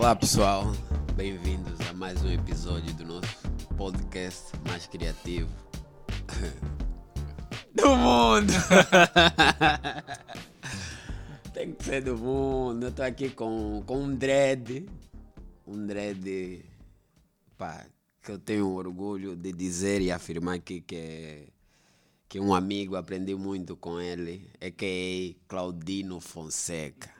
Olá pessoal, bem-vindos a mais um episódio do nosso podcast mais criativo do mundo. Tem que ser do mundo. Eu tô aqui com, com um dread, um dread pá, que eu tenho orgulho de dizer e afirmar aqui que é que um amigo aprendi muito com ele, é que é Claudino Fonseca.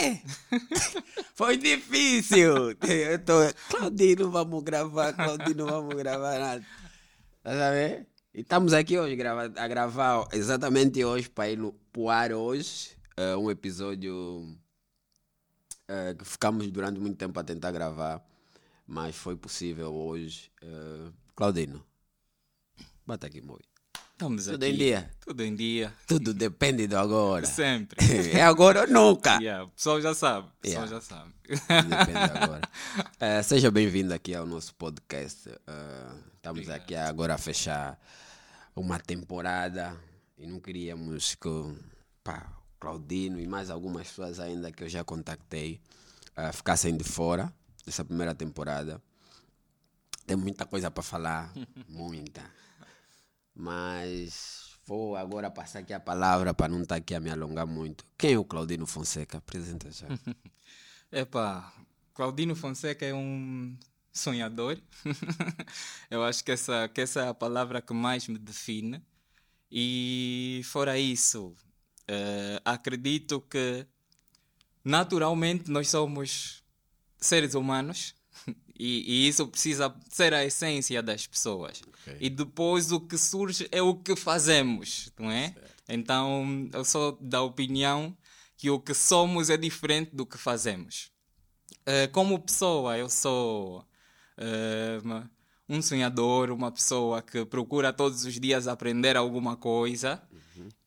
Foi difícil! Eu tô, vamos gravar, Claudino, vamos gravar nada. Tá? E estamos aqui hoje grava, a gravar, exatamente hoje, para ir no ar hoje, uh, um episódio uh, que ficamos durante muito tempo a tentar gravar, mas foi possível hoje. Uh, Claudino, bata aqui, moi. Estamos Tudo aqui. em dia? Tudo em dia. Tudo depende do agora. Sempre. É agora ou nunca. yeah, o pessoal já sabe. O pessoal Yeah. já sabe. Depende agora. Eh, seja bem-vindo aqui ao nosso podcast. Eh, estamos Obrigado. aqui agora a fechar uma temporada e não queríamos que pá, o Claudino e mais algumas pessoas ainda que eu já contactei eh, ficassem de fora dessa primeira temporada. Tem muita coisa para falar, muita. Mas vou agora passar aqui a palavra para não estar aqui a me alongar muito. Quem é o Claudino Fonseca? Apresenta já. Epá, Claudino Fonseca é um sonhador. Eu acho que essa, que essa é a palavra que mais me define. E fora isso, eh, acredito que naturalmente nós somos seres humanos e, e isso precisa ser a essência das pessoas. Ok. E depois o que surge é o que fazemos, não é? Então eu sou da opinião que o que somos é diferente do que fazemos. Eh, como pessoa, eu sou uma- um sonhador, uma pessoa que procura todos os dias aprender alguma coisa.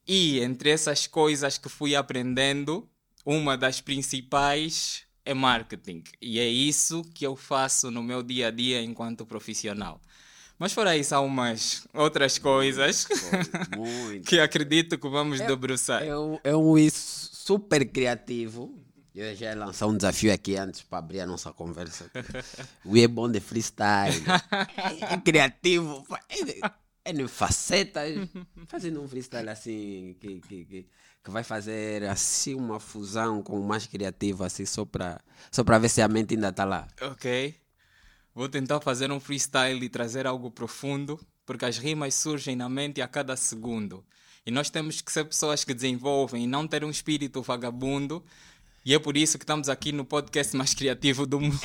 E entre essas coisas que fui aprendendo, uma das principais é marketing. E é isso que eu faço no meu dia a dia enquanto profissional. Mas fora isso, há umas outras coisas Muito. que acredito que vamos debruçar. É um, é um isso super criativo. Eu já ia lançar um desafio aqui antes para abrir a nossa conversa. O é bom de freestyle. É, é criativo. É, é facetas. Fazendo um freestyle assim que, que, que, que vai fazer assim uma fusão com o mais criativo, assim, só para só pra ver se a mente ainda está lá. Ok. Vou tentar fazer um freestyle e trazer algo profundo, porque as rimas surgem na mente a cada segundo. E nós temos que ser pessoas que desenvolvem e não ter um espírito vagabundo. E é por isso que estamos aqui no podcast mais criativo do mundo.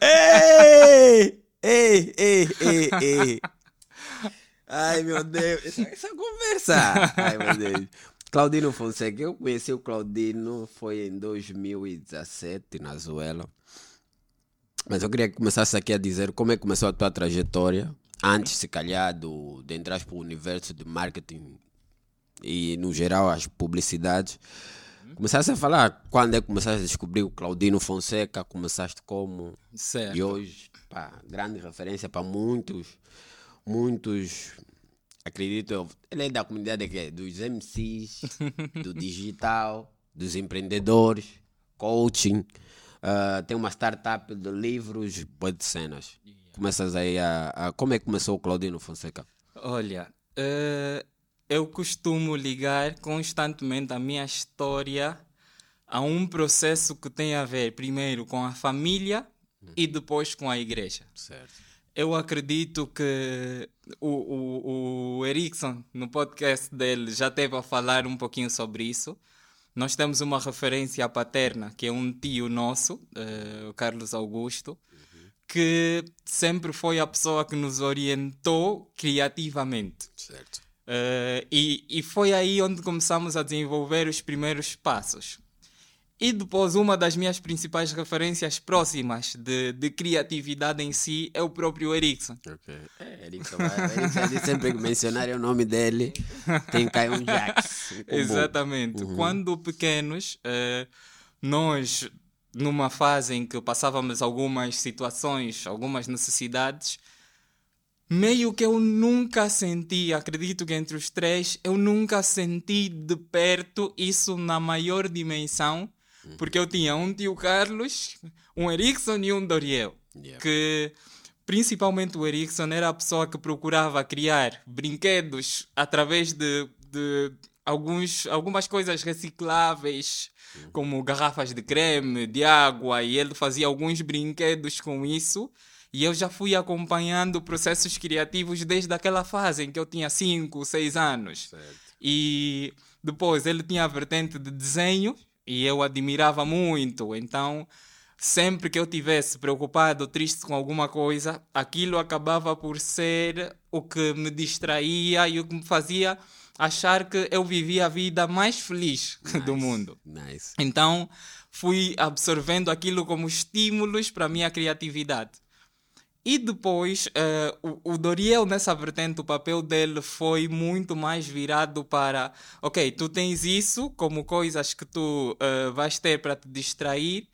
Ei! Ei, ei, ei, ei. Ai, meu Deus. Essa, essa conversa. Ai, meu Deus. Claudino Fonseca. Eu conheci o Claudino foi em 2017, na Zuela. Mas eu queria que começasse aqui a dizer como é que começou a tua trajetória. Antes, se calhar, do, de entrar para o universo de marketing e, no geral, as publicidades. Começaste a falar quando é que começaste a descobrir o Claudino Fonseca, começaste como, certo. e hoje, pá, grande referência para muitos, muitos, acredito eu, ele é da comunidade que dos MCs, do digital, dos empreendedores, coaching, ah, tem uma startup de livros, boas de cenas. Começas aí a, a- Como é que começou o Claudino Fonseca? Olha, eh, eu costumo ligar constantemente a minha história a um processo que tem a ver primeiro com a família e depois com a igreja. Certo. Eu acredito que o, o, o Erickson, no podcast dele, já teve a falar um pouquinho sobre isso. Nós temos uma referência paterna, que é um tio nosso, eh, o Carlos Augusto, que sempre foi a pessoa que nos orientou criativamente. Certo. Eh, e, e foi aí onde começamos a desenvolver os primeiros passos. E depois, uma das minhas principais referências próximas de, de criatividade em si é o próprio Erickson. Ok. É, Erickson, diz sempre que mencionar o nome dele, tem que cair um Jax. um. Exatamente. Quando pequenos, eh, nós, numa fase em que passávamos algumas situações, algumas necessidades, meio que eu nunca senti, acredito que entre os três, eu nunca senti de perto isso na maior dimensão, porque eu tinha um tio Carlos, um Erickson e um Doriel, Yeah. que principalmente o Erickson era a pessoa que procurava criar brinquedos através de, de alguns, algumas coisas recicláveis, como garrafas de creme, de água, e ele fazia alguns brinquedos com isso. E eu já fui acompanhando processos criativos desde aquela fase em que eu tinha 5, 6 anos. Certo. E depois ele tinha a vertente de desenho e eu admirava muito. Então, sempre que eu tivesse preocupado triste com alguma coisa, aquilo acabava por ser o que me distraía e o que me fazia achar que eu vivia a vida mais feliz do Nice, mundo. Nice. Então, fui absorvendo aquilo como estímulos para a minha criatividade. E depois, eh, o, o Doriel, nessa vertente, o papel dele foi muito mais virado para: ok, tu tens isso como coisas que tu eh, vais ter para te distrair,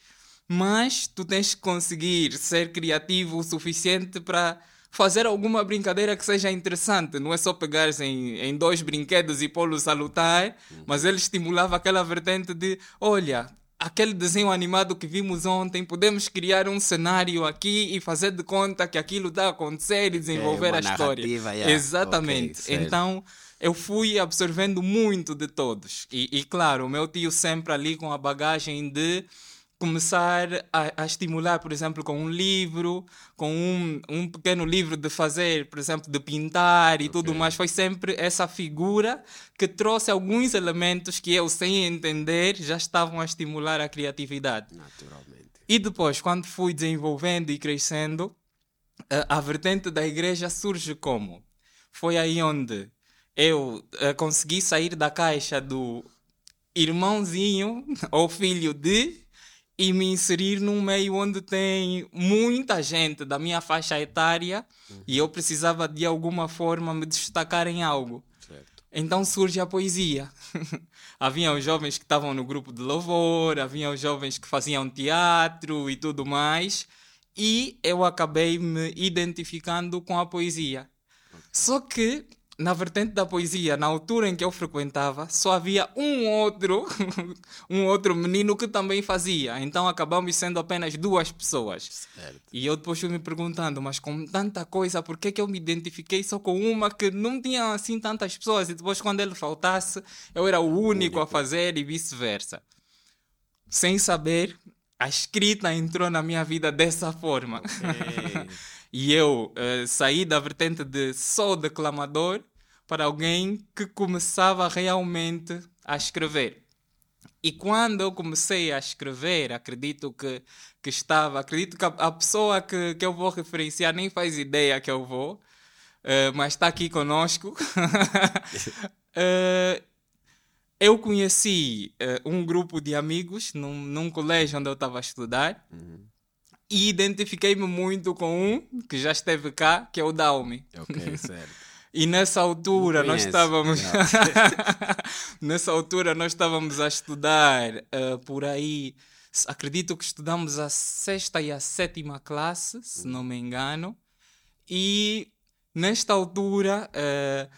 mas tu tens que conseguir ser criativo o suficiente para fazer alguma brincadeira que seja interessante. Não é só pegares em, em dois brinquedos e pô-los a lutar, mas ele estimulava aquela vertente de: olha, aquele desenho animado que vimos ontem, podemos criar um cenário aqui e fazer de conta que aquilo está a acontecer e desenvolver uma a história. yeah. Exatamente. Ok, certo. então eu fui absorvendo muito de todos. E, e, claro, o meu tio sempre ali com a bagagem de começar a, a estimular, por exemplo, com um livro, com um, um pequeno livro de fazer, por exemplo, de pintar e tudo mais. Foi sempre essa figura que trouxe alguns elementos que eu, sem entender, já estavam a estimular a criatividade. Naturalmente. E depois, quando fui desenvolvendo e crescendo, a, a vertente da igreja surge como? Foi aí onde eu eh, consegui sair da caixa do irmãozinho ou filho de e me inserir num meio onde tem muita gente da minha faixa etária e eu precisava de alguma forma me destacar em algo. Certo. Então surge a poesia. havia os jovens que estavam no grupo de louvor, havia os jovens que faziam teatro e tudo mais, e eu acabei me identificando com a poesia. Só que na vertente da poesia, na altura em que eu frequentava, só havia um outro, um outro menino que também fazia. Então acabamos sendo apenas duas pessoas. Certo. E eu depois fui me perguntando, mas com tanta coisa, por que, que eu me identifiquei só com uma que não tinha assim tantas pessoas? E depois, quando ele faltasse, eu era o único a fazer e vice-versa. Sem saber, a escrita entrou na minha vida dessa forma. Ok. E eu eh, saí da vertente de só declamador para alguém que começava realmente a escrever. E quando eu comecei a escrever, acredito que, que estava, acredito que a, a pessoa que, que eu vou referenciar nem faz ideia que eu vou, eh, mas está aqui conosco. Eh, eu conheci eh, um grupo de amigos num, num colégio onde eu estava a estudar e identifiquei-me muito com um que já esteve cá, que é o Daume. Ok, certo. E nessa altura nós estávamos. Nessa altura nós estávamos a estudar eh, por aí. Acredito que estudamos a sexta e a sétima classe, se não me engano. E nesta altura eh,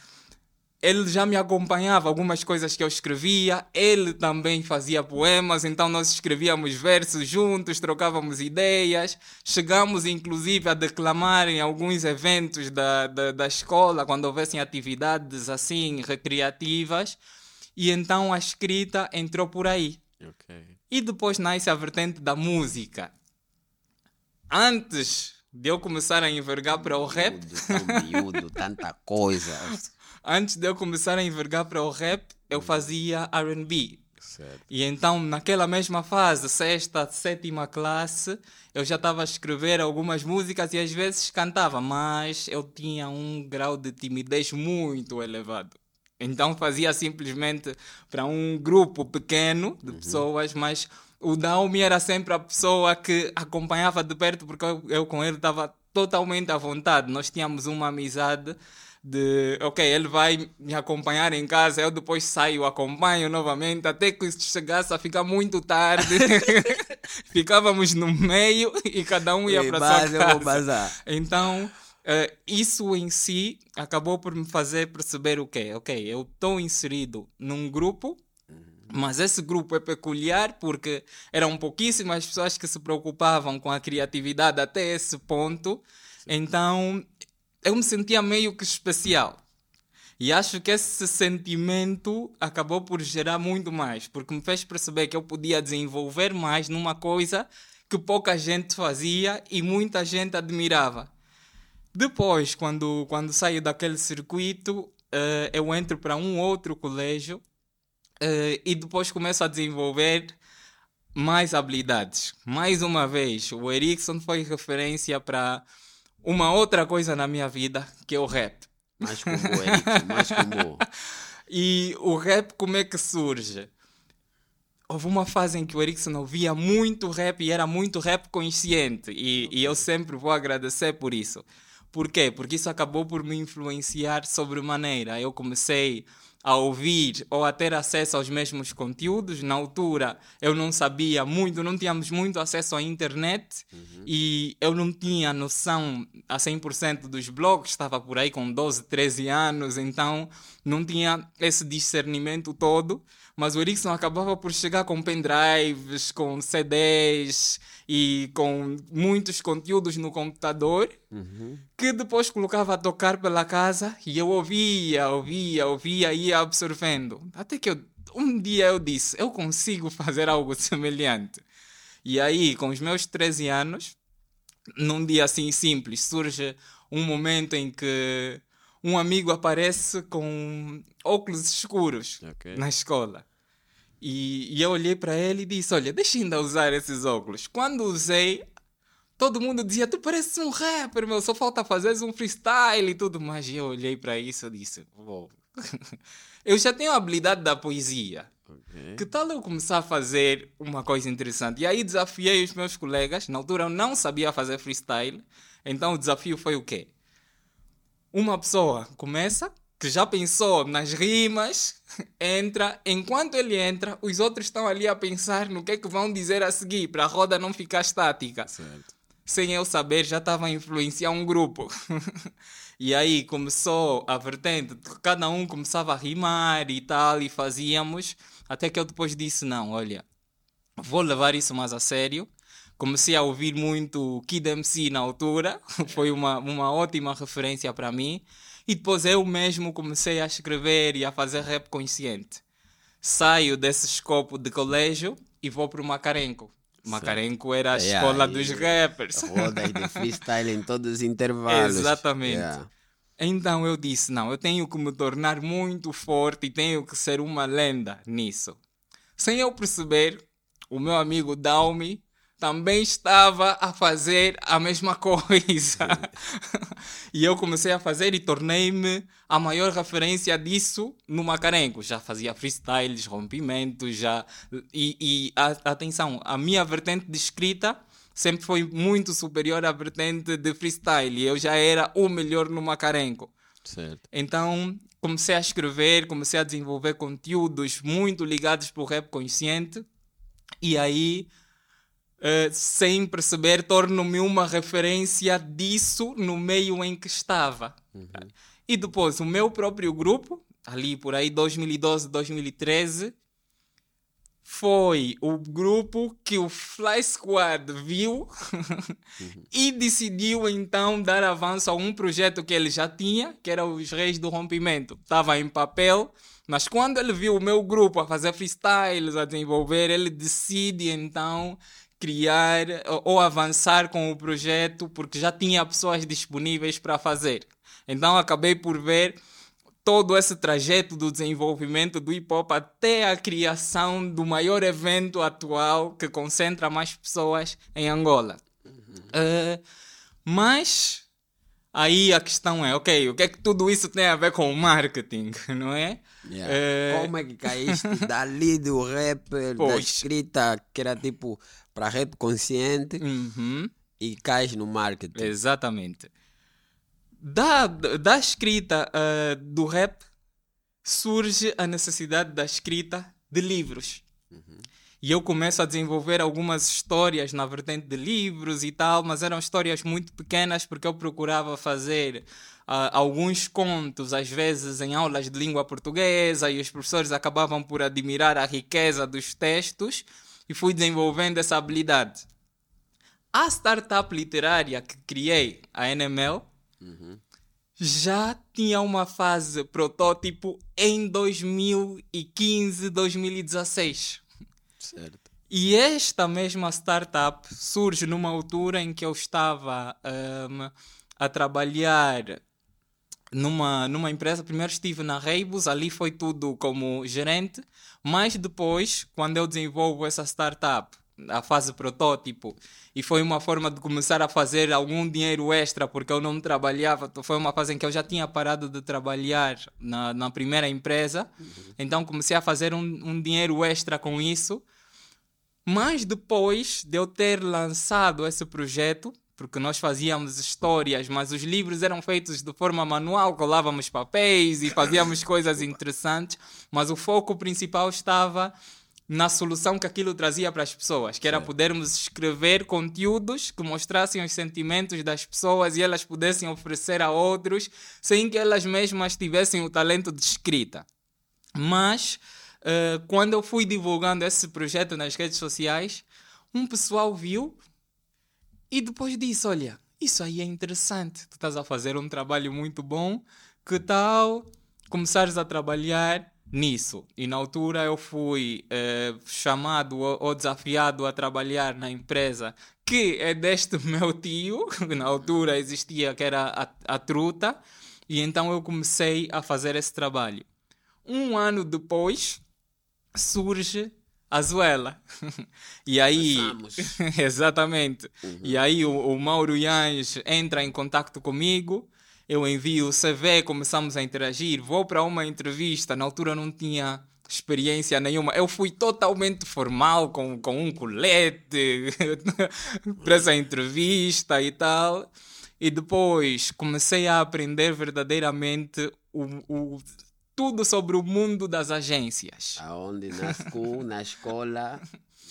ele já me acompanhava algumas coisas que eu escrevia, ele também fazia poemas, então nós escrevíamos versos juntos, trocávamos ideias, chegamos inclusive a declamar em alguns eventos da, da, da escola, quando houvessem atividades assim recreativas, e então a escrita entrou por aí. Ok. E depois nasce a vertente da música. Antes de eu começar a envergar para o rap, Miúdo, miúdo, tanta coisa. antes de eu começar a envergar para o rap, eu fazia R&B. Certo. E então, naquela mesma fase, sexta, sétima classe, eu já estava a escrever algumas músicas e às vezes cantava, mas eu tinha um grau de timidez muito elevado. Então fazia simplesmente para um grupo pequeno de pessoas, mas o Daumi era sempre a pessoa que acompanhava de perto porque eu, eu com ele estava totalmente à vontade. Nós tínhamos uma amizade de, ok, ele vai me acompanhar em casa, eu depois saio, acompanho novamente, até que chegasse a ficar muito tarde. Ficávamos no meio e cada um ia para sua eu vou casa. bazar. Então, eh, isso em si acabou por me fazer perceber o quê? Ok, eu estou inserido num grupo, mas esse grupo é peculiar porque eram pouquíssimas pessoas que se preocupavam com a criatividade até esse ponto. Então eu me sentia meio que especial. E acho que esse sentimento acabou por gerar muito mais, porque me fez perceber que eu podia desenvolver mais numa coisa que pouca gente fazia e muita gente admirava. Depois, quando, quando saio daquele circuito, eh, eu entro para um outro colégio eh, e depois começo a desenvolver mais habilidades. Mais uma vez, o Erickson foi referência para uma outra coisa na minha vida, que é o rap. Mais como Eric, mais como. E o rap, como é que surge? Houve uma fase em que o Erickson ouvia muito rap e era muito rap consciente. E, e eu sempre vou agradecer por isso. Por quê? Porque isso acabou por me influenciar sobremaneira. Eu comecei a ouvir ou a ter acesso aos mesmos conteúdos. Na altura eu não sabia muito, não tínhamos muito acesso à internet e eu não tinha noção a 100% dos blogs, estava por aí com 12, 13 anos, então não tinha esse discernimento todo. Mas o Erickson acabava por chegar com pendrives, com CDs e com muitos conteúdos no computador que depois colocava a tocar pela casa e eu ouvia, ouvia, ouvia e ia absorvendo. Até que eu, um dia eu disse, eu consigo fazer algo semelhante. E aí, com os meus 13 anos, num dia assim simples, surge um momento em que um amigo aparece com óculos escuros Ok. na escola. E, e eu olhei para ele e disse: Olha, deixa ainda usar esses óculos. Quando usei, todo mundo dizia: Tu pareces um rapper, meu, só falta fazeres um freestyle e tudo mais. E eu olhei para isso e disse: "Uou, Eu já tenho a habilidade da poesia. Ok. Que tal eu começar a fazer uma coisa interessante? E aí desafiei os meus colegas. Na altura eu não sabia fazer freestyle. Então o desafio foi o quê? Uma pessoa começa, que já pensou nas rimas, entra. Enquanto ele entra, os outros estão ali a pensar no que é que vão dizer a seguir, para a roda não ficar estática Certo. sem eu saber, já estava a influenciar um grupo. e aí começou a vertente, cada um começava a rimar e tal, e fazíamos, até que eu depois disse: não, olha, vou levar isso mais a sério. Comecei a ouvir muito Kid MC na altura, foi uma, uma ótima referência para mim. E depois eu mesmo comecei a escrever e a fazer rap consciente. Saio desse escopo de colégio e vou para o Macarenco. Macarenco era a Yeah, escola e- dos rappers. Roda aí de freestyle em todos os intervalos. Exatamente. Yeah. Então eu disse: não, eu tenho que me tornar muito forte e tenho que ser uma lenda nisso. Sem eu perceber, o meu amigo Dalmi também estava a fazer a mesma coisa. e eu comecei a fazer e tornei-me a maior referência disso no Macarenco. Já fazia freestyles, rompimentos, já. E, e a- atenção, a minha vertente de escrita sempre foi muito superior à vertente de freestyle. E eu já era o melhor no Macarenco. Certo. Então comecei a escrever, comecei a desenvolver conteúdos muito ligados para o rap consciente. E aí, eh, sem perceber, torno-me uma referência disso no meio em que estava. E depois, o meu próprio grupo, ali por aí 2012, 2013, foi o grupo que o Fly Squad viu e decidiu então dar avanço a um projeto que ele já tinha, que era os Reis do Rompimento. Estava em papel, mas quando ele viu o meu grupo a fazer freestyles, a desenvolver, ele decide então criar ou- avançar com o projeto porque já tinha pessoas disponíveis para fazer. Então acabei por ver todo esse trajeto do desenvolvimento do hip hop até a criação do maior evento atual que concentra mais pessoas em Angola. Eh, mas aí a questão é, ok, o que é que tudo isso tem a ver com o marketing, não é? Yeah. Eh, Como é que caíste dali do rap, da Pois. escrita que era tipo para rap consciente uhum. e cais no marketing? Exatamente. Da, da escrita eh, do rap surge a necessidade da escrita de livros. e eu começo a desenvolver algumas histórias na vertente de livros e tal, mas eram histórias muito pequenas porque eu procurava fazer uh, alguns contos, às vezes em aulas de língua portuguesa, e os professores acabavam por admirar a riqueza dos textos e fui desenvolvendo essa habilidade. A startup literária que criei, a NML, uhum. já tinha uma fase protótipo em 2015, 2016. Certo. E esta mesma startup surge numa altura em que eu estava um, a trabalhar numa, numa empresa. Primeiro estive na Reibus, ali foi tudo como gerente, mas depois, quando eu desenvolvo essa startup, a fase protótipo, e foi uma forma de começar a fazer algum dinheiro extra, porque eu não trabalhava, foi uma fase em que eu já tinha parado de trabalhar na, na primeira empresa, uhum. então comecei a fazer um, um dinheiro extra com isso. Mas depois de eu ter lançado esse projeto, porque nós fazíamos histórias, mas os livros eram feitos de forma manual, colávamos papéis e fazíamos coisas interessantes, mas o foco principal estava na solução que aquilo trazia para as pessoas, que era podermos escrever conteúdos que mostrassem os sentimentos das pessoas e elas pudessem oferecer a outros sem que elas mesmas tivessem o talento de escrita. Mas uh, quando eu fui divulgando esse projeto nas redes sociais, um pessoal viu e depois disso, olha, isso aí é interessante. Tu estás a fazer um trabalho muito bom. Que tal começares a trabalhar nisso? E na altura eu fui eh, chamado ou desafiado a trabalhar na empresa que é deste meu tio. Na altura existia que era a, a Truta. E então eu comecei a fazer esse trabalho. Um ano depois surge Azuela. e aí. exatamente. Uhum. E aí o, o Mauro Yans entra em contato comigo. Eu envio o CV, começamos a interagir. Vou para uma entrevista. Na altura não tinha experiência nenhuma. Eu fui totalmente formal, com, com um colete, para essa entrevista e tal. E depois comecei a aprender verdadeiramente o, o tudo sobre o mundo das agências. Aonde nasceu na escola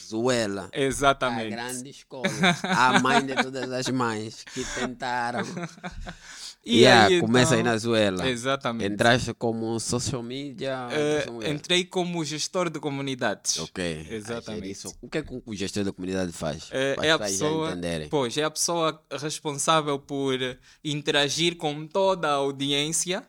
Zuela. Exatamente. A grande escola. A mãe de todas as mães que tentaram. E yeah, aí, começa então, aí na Zuela. Exatamente. Entraste como social media? Uh, entrei como gestor de comunidades. Ok. Exatamente. Isso. O que é que o gestor de comunidade faz? Uh, é a pessoa, pois, é a pessoa responsável por interagir com toda a audiência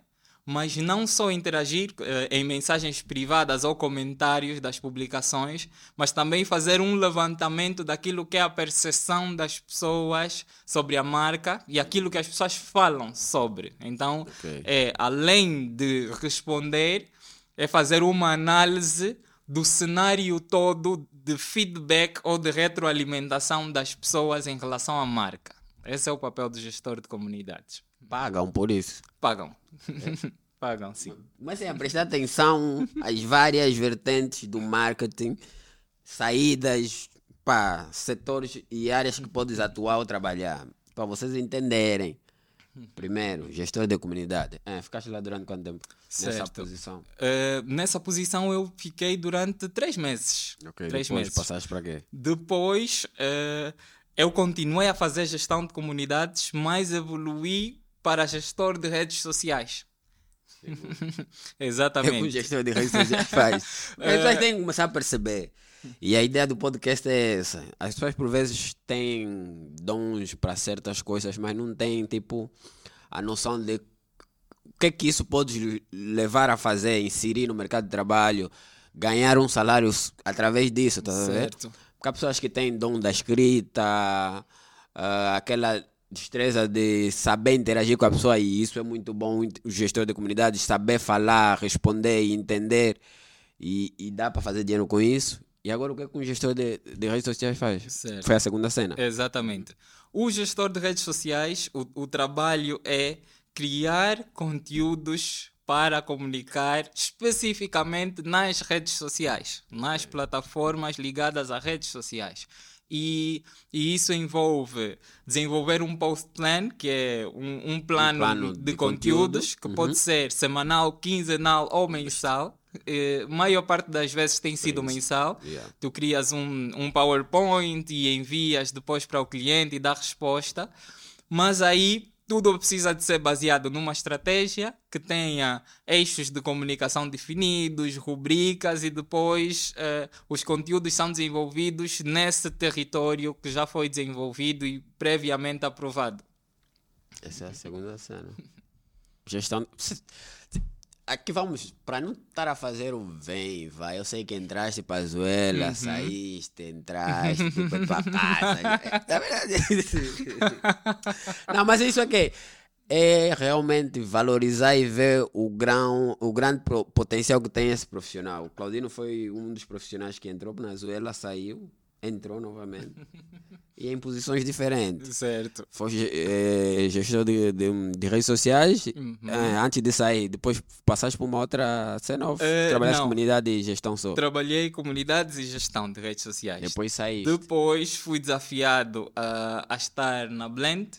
mas não só interagir eh, em mensagens privadas ou comentários das publicações, mas também fazer um levantamento daquilo que é a percepção das pessoas sobre a marca e aquilo que as pessoas falam sobre. Então, okay. é além de responder, é fazer uma análise do cenário todo de feedback ou de retroalimentação das pessoas em relação à marca. Esse é o papel do gestor de comunidades. Pagam por isso. Pagam. É. Pagam, sim. Mas é a prestar atenção às várias vertentes do marketing, saídas, para setores e áreas que podes atuar ou trabalhar. Para vocês entenderem. Primeiro, gestor de comunidade. É, ficaste lá durante quanto tempo? Certo. Nessa posição? Uh, nessa posição eu fiquei durante três meses. Ok, três depois meses. passaste para quê? Depois uh, eu continuei a fazer gestão de comunidades, mas evoluí para gestor de redes sociais. Exatamente. É o gestor de redes sociais faz. As pessoas têm que começar a perceber. E a ideia do podcast é essa. As pessoas por vezes têm dons para certas coisas, mas não têm tipo a noção de o que é que isso pode levar a fazer, inserir no mercado de trabalho, ganhar um salário através disso, tá certo. Porque há pessoas que têm dom da escrita, uh, aquela destreza de saber interagir com a pessoa e isso é muito bom o gestor de comunidade saber falar responder e entender e, e dá para fazer dinheiro com isso e agora o que, é que um gestor de, de redes sociais faz certo. foi a segunda cena exatamente o gestor de redes sociais o, o trabalho é criar conteúdos para comunicar especificamente nas redes sociais, nas plataformas ligadas a redes sociais. E, e isso envolve desenvolver um post plan, que é um, um, plano, um plano, de, de conteúdos, conteúdo. que uhum. pode ser semanal, quinzenal ou mensal. eh, maior parte das vezes tem sido mensal. Yeah. Tu crias um, um PowerPoint e envias depois para o cliente e dá resposta. Mas aí tudo precisa de ser baseado numa estratégia que tenha eixos de comunicação definidos, rubricas e depois eh, os conteúdos são desenvolvidos nesse território que já foi desenvolvido e previamente aprovado. Essa é a segunda cena. Gestão. Aqui vamos, para não estar a fazer o vem, vai. Eu sei que entraste para a Zuela, saíste, entraste, para casa. Na verdade. não, mas isso aqui é realmente valorizar e ver o, grão, o grande potencial que tem esse profissional. O Claudino foi um dos profissionais que entrou na Zuela, saiu, entrou novamente. e em posições diferentes. Certo. Foi eh, gestor de, de, de redes sociais Uhum. eh, antes de sair. Depois passaste por uma outra cena ou Eh, trabalhaste não. comunidade e gestão só? Trabalhei comunidades e gestão de redes sociais. Depois saíste. Depois fui desafiado a, a estar na Blend.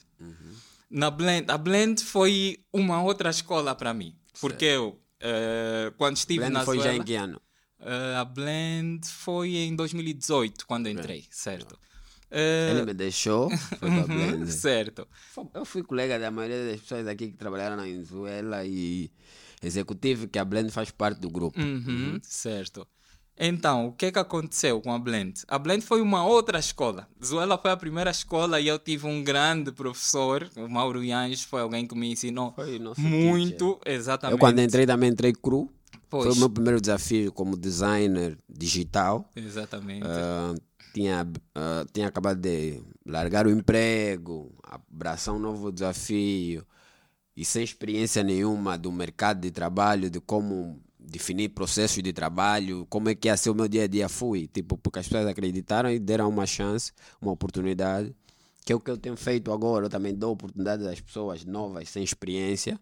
Na Blend. A Blend foi uma outra escola para mim. Porque eu, eh, quando estive Blend na foi já Zuela, em que ano? Eh, a Blend foi em 2018, quando entrei, certo? Eh, Ele me deixou, foi para Blend. certo. Eu fui colega da maioria das pessoas aqui que trabalharam na Venezuela e executivo que a Blend faz parte do grupo. Uhum, Certo. Então, o que é que aconteceu com a Blend? A Blend foi uma outra escola. Zuela foi a primeira escola e eu tive um grande professor, o Mauro Yanges, foi alguém que me ensinou muito, exatamente. Eu quando entrei também entrei cru. Foi Pois. o meu primeiro desafio como designer digital. Exatamente. Ah, tinha, ah, tinha acabado de largar o emprego, abraçar um novo desafio e sem experiência nenhuma do mercado de trabalho, de como definir processos de trabalho, como é que ia ser o meu dia a dia, fui. Tipo, porque as pessoas acreditaram e deram uma chance, uma oportunidade, que é o que eu tenho feito agora. Eu também dou oportunidade às pessoas novas, sem experiência.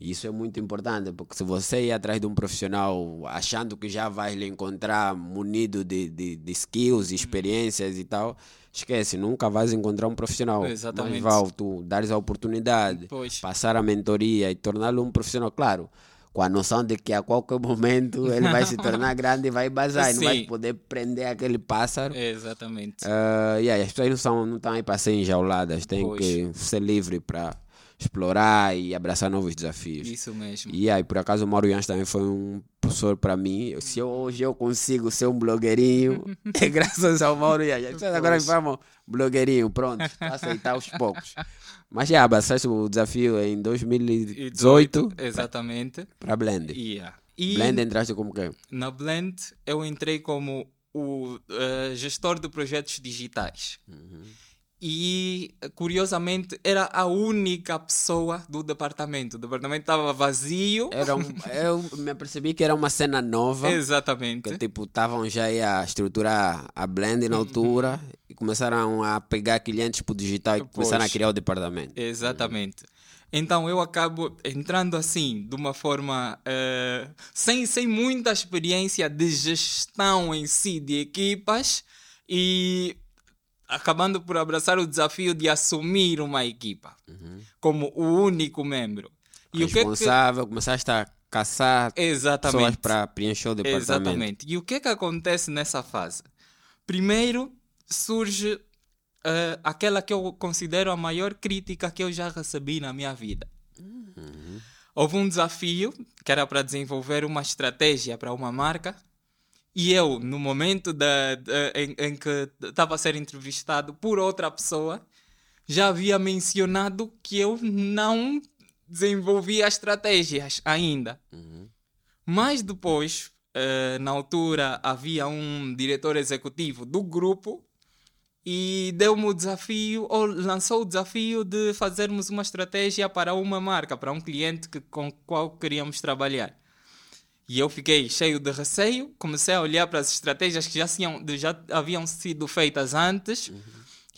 E isso é muito importante, porque se você ir atrás de um profissional achando que já vai lhe encontrar munido de, de, de skills, experiências e tal, esquece, nunca vais encontrar um profissional. Exatamente. Mas vale tu dares a oportunidade, Pois. passar a mentoria e torná-lo um profissional, claro, com a noção de que a qualquer momento ele vai se tornar grande e vai bazar, e não vai poder prender aquele pássaro. Exatamente. Ah, e aí, as pessoas não, são, não estão aí para ser enjauladas, têm Pois. que ser livre para explorar e abraçar novos desafios. Isso mesmo. E aí, por acaso, o Mauro Yans também foi um professor para mim. Se eu- hoje eu consigo ser um blogueirinho, é graças ao Mauro Yans. As pessoas agora chamam blogueirinho, pronto, aceitar aos poucos. Mas já abraçaste o desafio em 2018 Exatamente. para Blend. Yeah. E Blend entraste como quê? na Blend eu entrei como o eh, gestor de projetos digitais. E curiosamente era a única pessoa do departamento. O departamento estava vazio. Era um, eu me apercebi que era uma cena nova. Exatamente. que tipo estavam já aí a estruturar a blend na altura e começaram a pegar clientes pro digital e começaram a criar o departamento. Exatamente. Então eu acabo entrando assim, de uma forma eh, sem, sem muita experiência de gestão em si de equipas e acabando por abraçar o desafio de assumir uma equipa como o único membro. E o que é que Responsável, começaste a caçar pessoas Exatamente. para preencher o departamento. Exatamente. E o que é que acontece nessa fase? Primeiro surge eh, aquela que eu considero a maior crítica que eu já recebi na minha vida. Houve um desafio que era para desenvolver uma estratégia para uma marca e eu, no momento da, da- em, em que estava a ser entrevistado por outra pessoa, já havia mencionado que eu não desenvolvia estratégias ainda. Mas depois, eh, na altura, havia um diretor executivo do grupo e deu-me o desafio, ou lançou o desafio de fazermos uma estratégia para uma marca, para um cliente que, com o qual queríamos trabalhar. E eu fiquei cheio de receio, comecei a olhar para as estratégias que já, tinham, já haviam sido feitas antes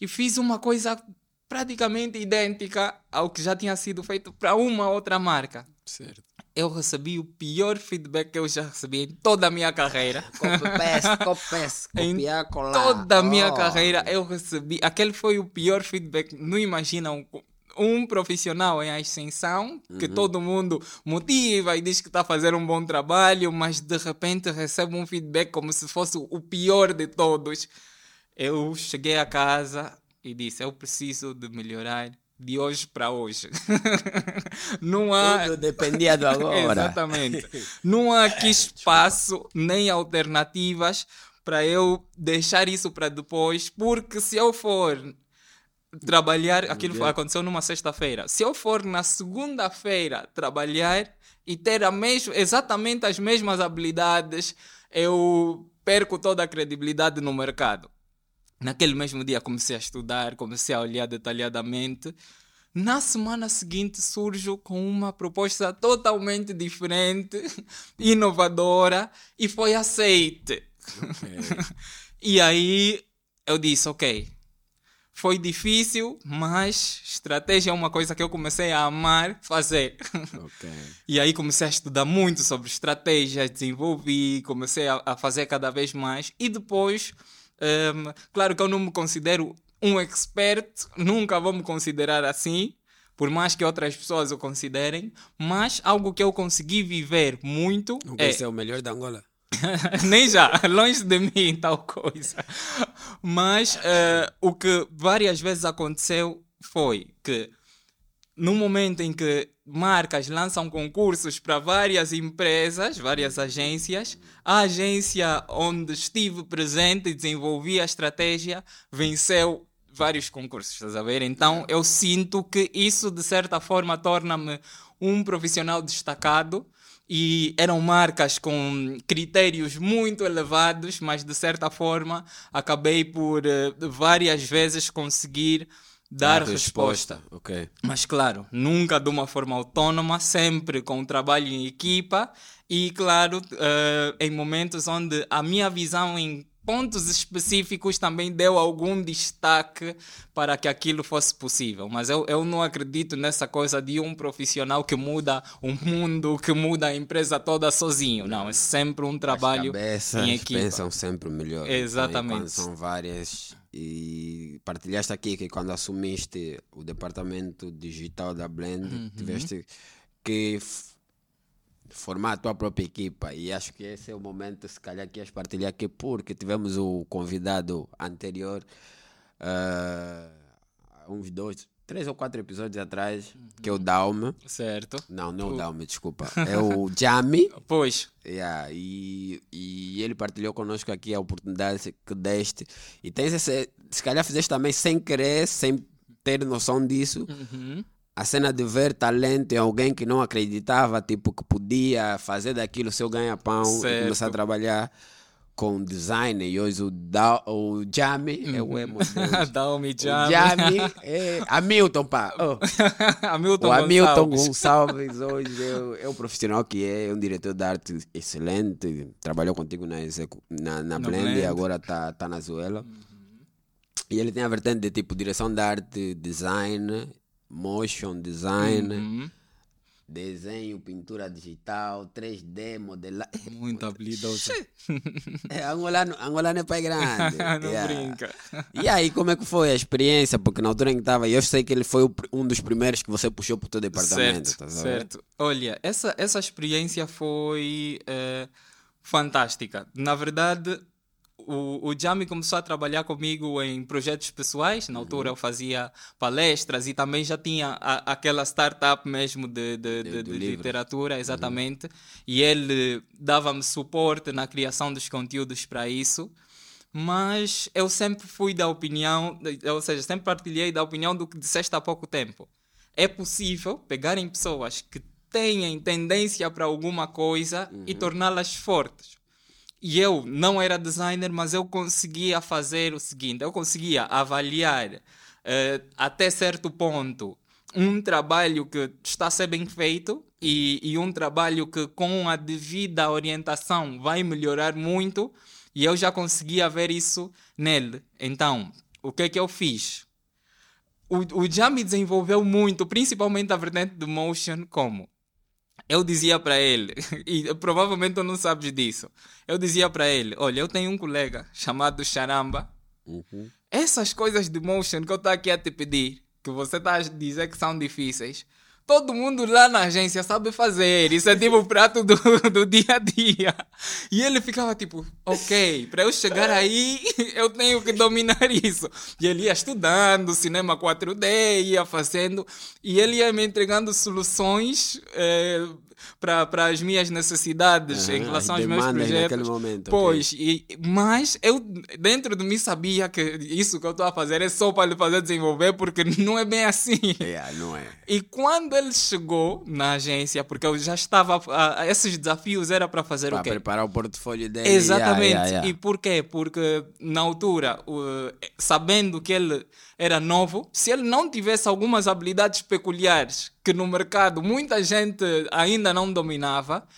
e fiz uma coisa praticamente idêntica ao que já tinha sido feito para uma outra marca. Certo. Eu recebi o pior feedback que eu já recebi em toda a minha carreira. Copy-paste, copy-paste, Em copiar, colar. toda a minha Oh. carreira eu recebi. Aquele foi o pior feedback. Não imaginam. Um profissional em ascensão, que todo mundo motiva e diz que está a fazer um bom trabalho, mas de repente recebe um feedback como se fosse o pior de todos. Eu cheguei a casa e disse: Eu preciso de melhorar de hoje para hoje. Não há. Tudo dependia do agora. Exatamente. Não há aqui espaço nem alternativas para eu deixar isso para depois, porque se eu for trabalhar, aquilo Yeah. aconteceu numa sexta-feira. Se eu for na segunda-feira trabalhar e ter a mesma, exatamente as mesmas habilidades, eu perco toda a credibilidade no mercado. Naquele mesmo dia comecei a estudar, comecei a olhar detalhadamente. Na semana seguinte surjo com uma proposta totalmente diferente, inovadora e foi aceite. e aí eu disse, ok, foi difícil, mas estratégia é uma coisa que eu comecei a amar fazer. Ok. E aí comecei a estudar muito sobre estratégia, desenvolvi, comecei a, a fazer cada vez mais. E depois, hum, claro que eu não me considero um expert, nunca vou me considerar assim, por mais que outras pessoas o considerem, mas algo que eu consegui viver muito Não é... ser o melhor da Angola? Nem já, longe de mim tal coisa. Mas eh, o que várias vezes aconteceu foi que no momento em que marcas lançam concursos para várias empresas, várias agências, a agência onde estive presente e desenvolvi a estratégia venceu vários concursos, estás a ver? Então eu sinto que isso de certa forma torna-me um profissional destacado e eram marcas com critérios muito elevados, mas de certa forma acabei por eh, várias vezes conseguir dar A resposta. Ok. Mas claro, nunca de uma forma autónoma, sempre com trabalho em equipa e claro, eh, em momentos onde a minha visão em pontos específicos também deu algum destaque para que aquilo fosse possível. Mas eu, eu não acredito nessa coisa de um profissional que muda o mundo, que muda a empresa toda sozinho. Não, é sempre um trabalho em equipa. pensam sempre melhor. então, Exatamente. quando são várias. E partilhaste aqui que quando assumiste o departamento digital da Blend, Uhum. tiveste que formar a tua própria equipa. E acho que esse é o momento, se calhar, que ias partilhar aqui, porque tivemos o convidado anterior, há uns dois, três ou quatro episódios atrás, que é o Daume. Certo? Não, não é o Daume, desculpa. É o Jami. Pois, Yeah, e, e ele partilhou conosco aqui a oportunidade que deste. E tens esse, se calhar fizeste também sem querer, sem ter noção disso. Uhum. A cena de ver talento em alguém que não acreditava, tipo, que podia fazer daquilo seu ganha-pão e começar a trabalhar com design. E hoje o, da, o Jami é o emo. deles. Dá-me O Jami. Jami é Hamilton, pá. Oh. Hamilton O Hamilton Gonçalves. Gonçalves hoje é, é o profissional que é, é um diretor de arte excelente. Trabalhou contigo na, na, na Blend, Blend. e agora está tá na Zuela. E ele tem a vertente de tipo direção de arte, design, motion design, Uhum. desenho, pintura digital, 3D, modelagem. Muito habilidoso. É, angolano, angolano é pai grande. Não Yeah. brinca. E aí, como é que foi a experiência? Porque na altura em que estava, eu sei que ele foi um dos primeiros que você puxou para o teu departamento. Certo, ver? certo. Olha, essa, essa experiência foi eh, fantástica. Na verdade, o, o Jami começou a trabalhar comigo em projetos pessoais. Na altura eu fazia palestras e também já tinha a- aquela startup mesmo de, de, de- de literatura, exatamente. E ele dava-me suporte na criação dos conteúdos para isso. Mas eu sempre fui da opinião, ou seja, sempre partilhei da opinião do que disseste há pouco tempo. É possível pegarem pessoas que têm tendência para alguma coisa e torná-las fortes. E eu não era designer, mas eu conseguia fazer o seguinte: eu conseguia avaliar eh, até certo ponto um trabalho que está a ser bem feito e, e um trabalho que, com a devida orientação, vai melhorar muito. E eu já conseguia ver isso nele. Então, o que é que eu fiz? O, o Jami desenvolveu muito, principalmente a vertente do motion, como? Eu dizia para ele, e provavelmente tu não sabes disso. Eu dizia para ele: Olha, eu tenho um colega chamado Charamba. Uhum. Essas coisas de motion que eu estou aqui a te pedir, que você está a dizer que são difíceis, todo mundo lá na agência sabe fazer. Isso é tipo o prato do, do dia a dia. E ele ficava tipo, ok, para eu chegar aí, eu tenho que dominar isso. E ele ia estudando cinema 4D, ia fazendo, e ele ia me entregando soluções. Eh, para as minhas necessidades Aham, em relação aos meus projetos. momento, pois, e, mas eu dentro de mim sabia que isso que eu estou a fazer é só para lhe fazer desenvolver, porque não é bem assim. É, não é? E quando ele chegou na agência, porque eu já estava. a- a- esses desafios era para fazer Para o quê? preparar o portfólio dele. Exatamente. yeah, yeah, yeah. E por quê? Porque na altura, o- sabendo que ele era novo, se ele não tivesse algumas habilidades peculiares que no mercado muita gente ainda não dominava,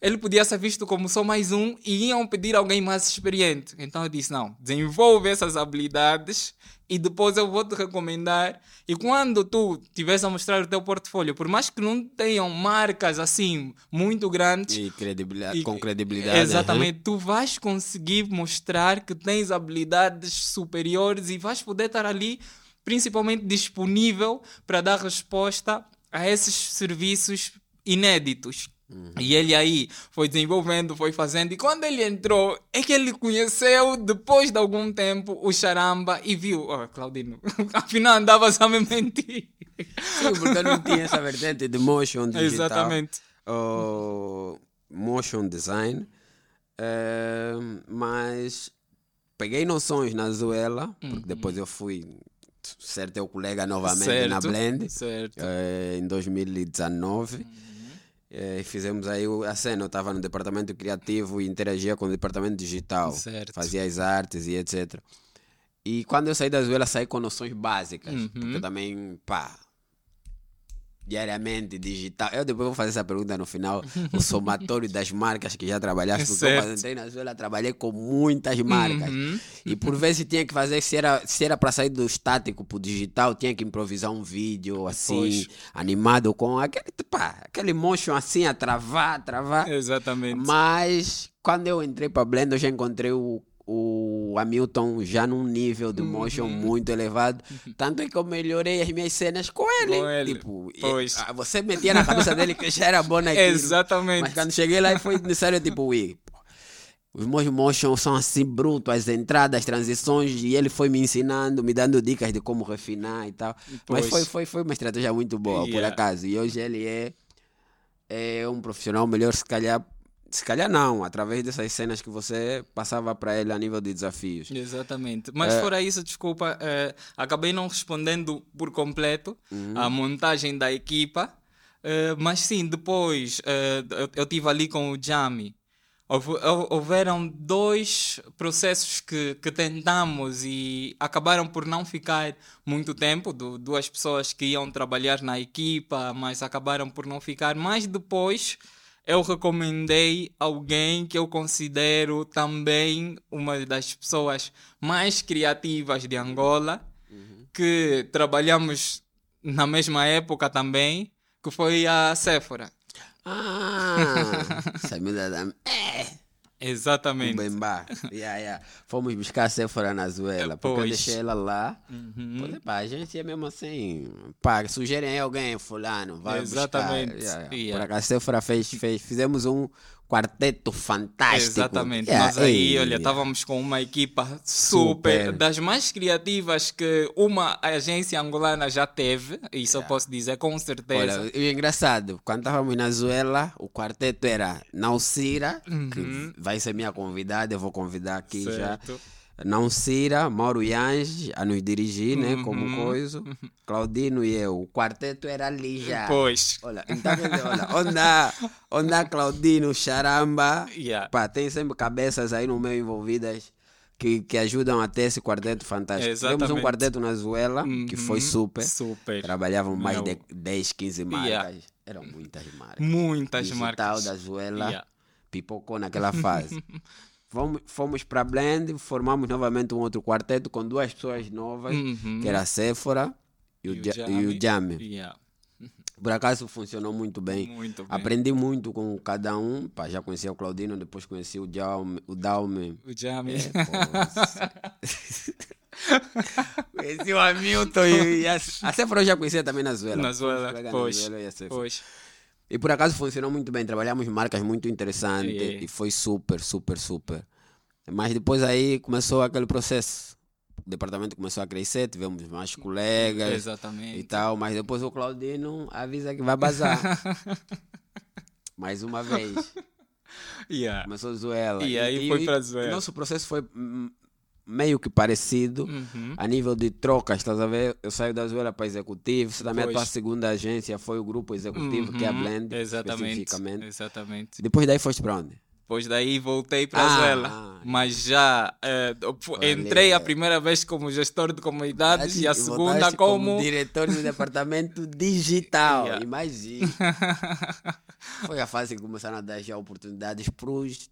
ele podia ser visto como só mais um e iam pedir alguém mais experiente. Então eu disse: não, desenvolve essas habilidades e depois eu vou te recomendar. E quando tu estiveres a mostrar o teu portfólio, por mais que não tenham marcas assim muito grandes, E credibilidade, e- com credibilidade. Exatamente. Tu vais conseguir mostrar que tens habilidades superiores e vais poder estar ali, principalmente disponível para dar resposta a esses serviços inéditos. E ele aí foi desenvolvendo, foi fazendo, e quando ele entrou, é que ele conheceu, depois de algum tempo, o Charamba e viu, oh, Claudino, afinal andavas a me mentir. Sim, porque não tinha essa vertente de motion digital. Exatamente. ou motion design. eh, mas peguei noções na Zuela, porque depois eu fui ser teu colega novamente na Certo, Blend. certo. eh, em 2019. Eh, fizemos aí a cena. Eu estava no departamento criativo e interagia com o departamento digital. Certo. Fazia as artes e etc. E quando eu saí da Zuela, saí com noções básicas. Uhum. Porque eu também, pá, diariamente, digital. Eu depois vou fazer essa pergunta no final. o somatório das marcas que já trabalhaste. Porque eu, Certo. quando entrei na Zuela, trabalhei com muitas marcas. Uhum. E por vezes tinha que fazer, se era, se era para sair do estático para o digital, tinha que improvisar um vídeo assim, Pois. animado com aquele, pá, aquele motion assim, a travar, a travar. Exatamente. Mas quando eu entrei para Blend, eu já encontrei o, o Hamilton já num nível de motion Uhum. muito elevado. Tanto é que eu melhorei as minhas cenas com ele. Com ele. Tipo, Pois. ah, você metia na cabeça dele que já era bom naquilo. Exatamente. Mas quando cheguei lá foi necessário, tipo, ui, os meus motion são assim brutos, as entradas, as transições, e ele foi me ensinando, me dando dicas de como refinar e tal. Mas Pois. foi, foi, foi uma estratégia muito boa, por Yeah. acaso. E hoje ele é, é um profissional melhor, se calhar. Se calhar não, através dessas cenas que você passava para ele a nível de desafios. Exatamente. Mas É. fora isso, desculpa, eh, acabei não respondendo por completo Uhum. a montagem da equipa. eh, mas sim, depois eh, eu, eu tive ali com o Jami. Houve- hou- Houveram dois processos que, que tentamos e acabaram por não ficar muito tempo. du- duas pessoas que iam trabalhar na equipa, mas acabaram por não ficar. Mas depois eu recomendei alguém que eu considero também uma das pessoas mais criativas de Angola, que trabalhamos na mesma época também, que foi a Séfora. Ah, Samida da. É! Exatamente. Bemba. Yeah, yeah. Fomos buscar a Sephora na Zuela, porque eu Pois. deixei ela lá. Uhum. Pois, pá, a gente é mesmo assim. Pá, sugerem alguém, fulano, vai Exatamente. buscar. Yeah, yeah. Yeah. Por acaso a Sephora fez, fez, fizemos um quarteto fantástico. Exatamente. Yeah, Nós aí, olha, estávamos com uma equipa super, Super. das mais criativas que uma agência angolana já teve, isso eu posso dizer com certeza. Olha, e o engraçado, quando estávamos na Zuela, o quarteto era Naucira, que vai ser minha convidada, eu vou convidar aqui Uhum. Certo. já. Naucira, Mauro Yange a nos dirigir, né, Uhum. como coisa. Claudino e eu. O quarteto era ali já. Pois. Olha, então, olha, onde há, onde há Claudino, Charamba, Yeah. pá, tem sempre cabeças aí no meio envolvidas que, que ajudam a ter esse quarteto fantástico. Tivemos um Exatamente. quarteto na Zuela, que foi Uhum. super. Super. Trabalhavam mais Meu. de 10, 15 marcas. Yeah. Eram muitas marcas. Muitas Digital marcas. da Zuela Yeah. pipocou naquela fase. fomos, fomos para Blend, formamos novamente um outro quarteto com duas pessoas novas, Uhum. que era a Séfora e o, E o e. Jame. Yeah. Por acaso funcionou muito bem. Muito bem. Aprendi muito com cada um. Pá, já conheci o Claudino, depois conheci o Jaume, o Daume. O. É, Conheci o Hamilton e, e a, a Sephora eu já conhecia também na Zuela. Na Zuela, na. Zuela e a Sephora. Pois. E por acaso funcionou muito bem, trabalhamos marcas muito interessantes É. e foi super, super, super. Mas depois aí começou aquele processo. O departamento começou a crescer, tivemos mais colegas e Exatamente. tal, mas depois o Claudino avisa que vai bazar. mais uma vez. Yeah. Começou Zuela. E aí foi pra Zuela. O nosso processo foi hum, meio que parecido. Uhum. A nível de trocas, estás a ver? Eu saio da Zuela para executivo. Você também a Pois. tua segunda agência foi o grupo executivo, que é a Uhum. Blend, Exatamente. especificamente. Exatamente. Depois daí foste para onde? Depois daí voltei para Ah, a Zuela. ah. Mas já Olha. entrei a primeira vez como gestor de comunidades e a segunda como. diretor do departamento digital. Yeah. Imagina. Foi a fase que começaram a dar já oportunidades para os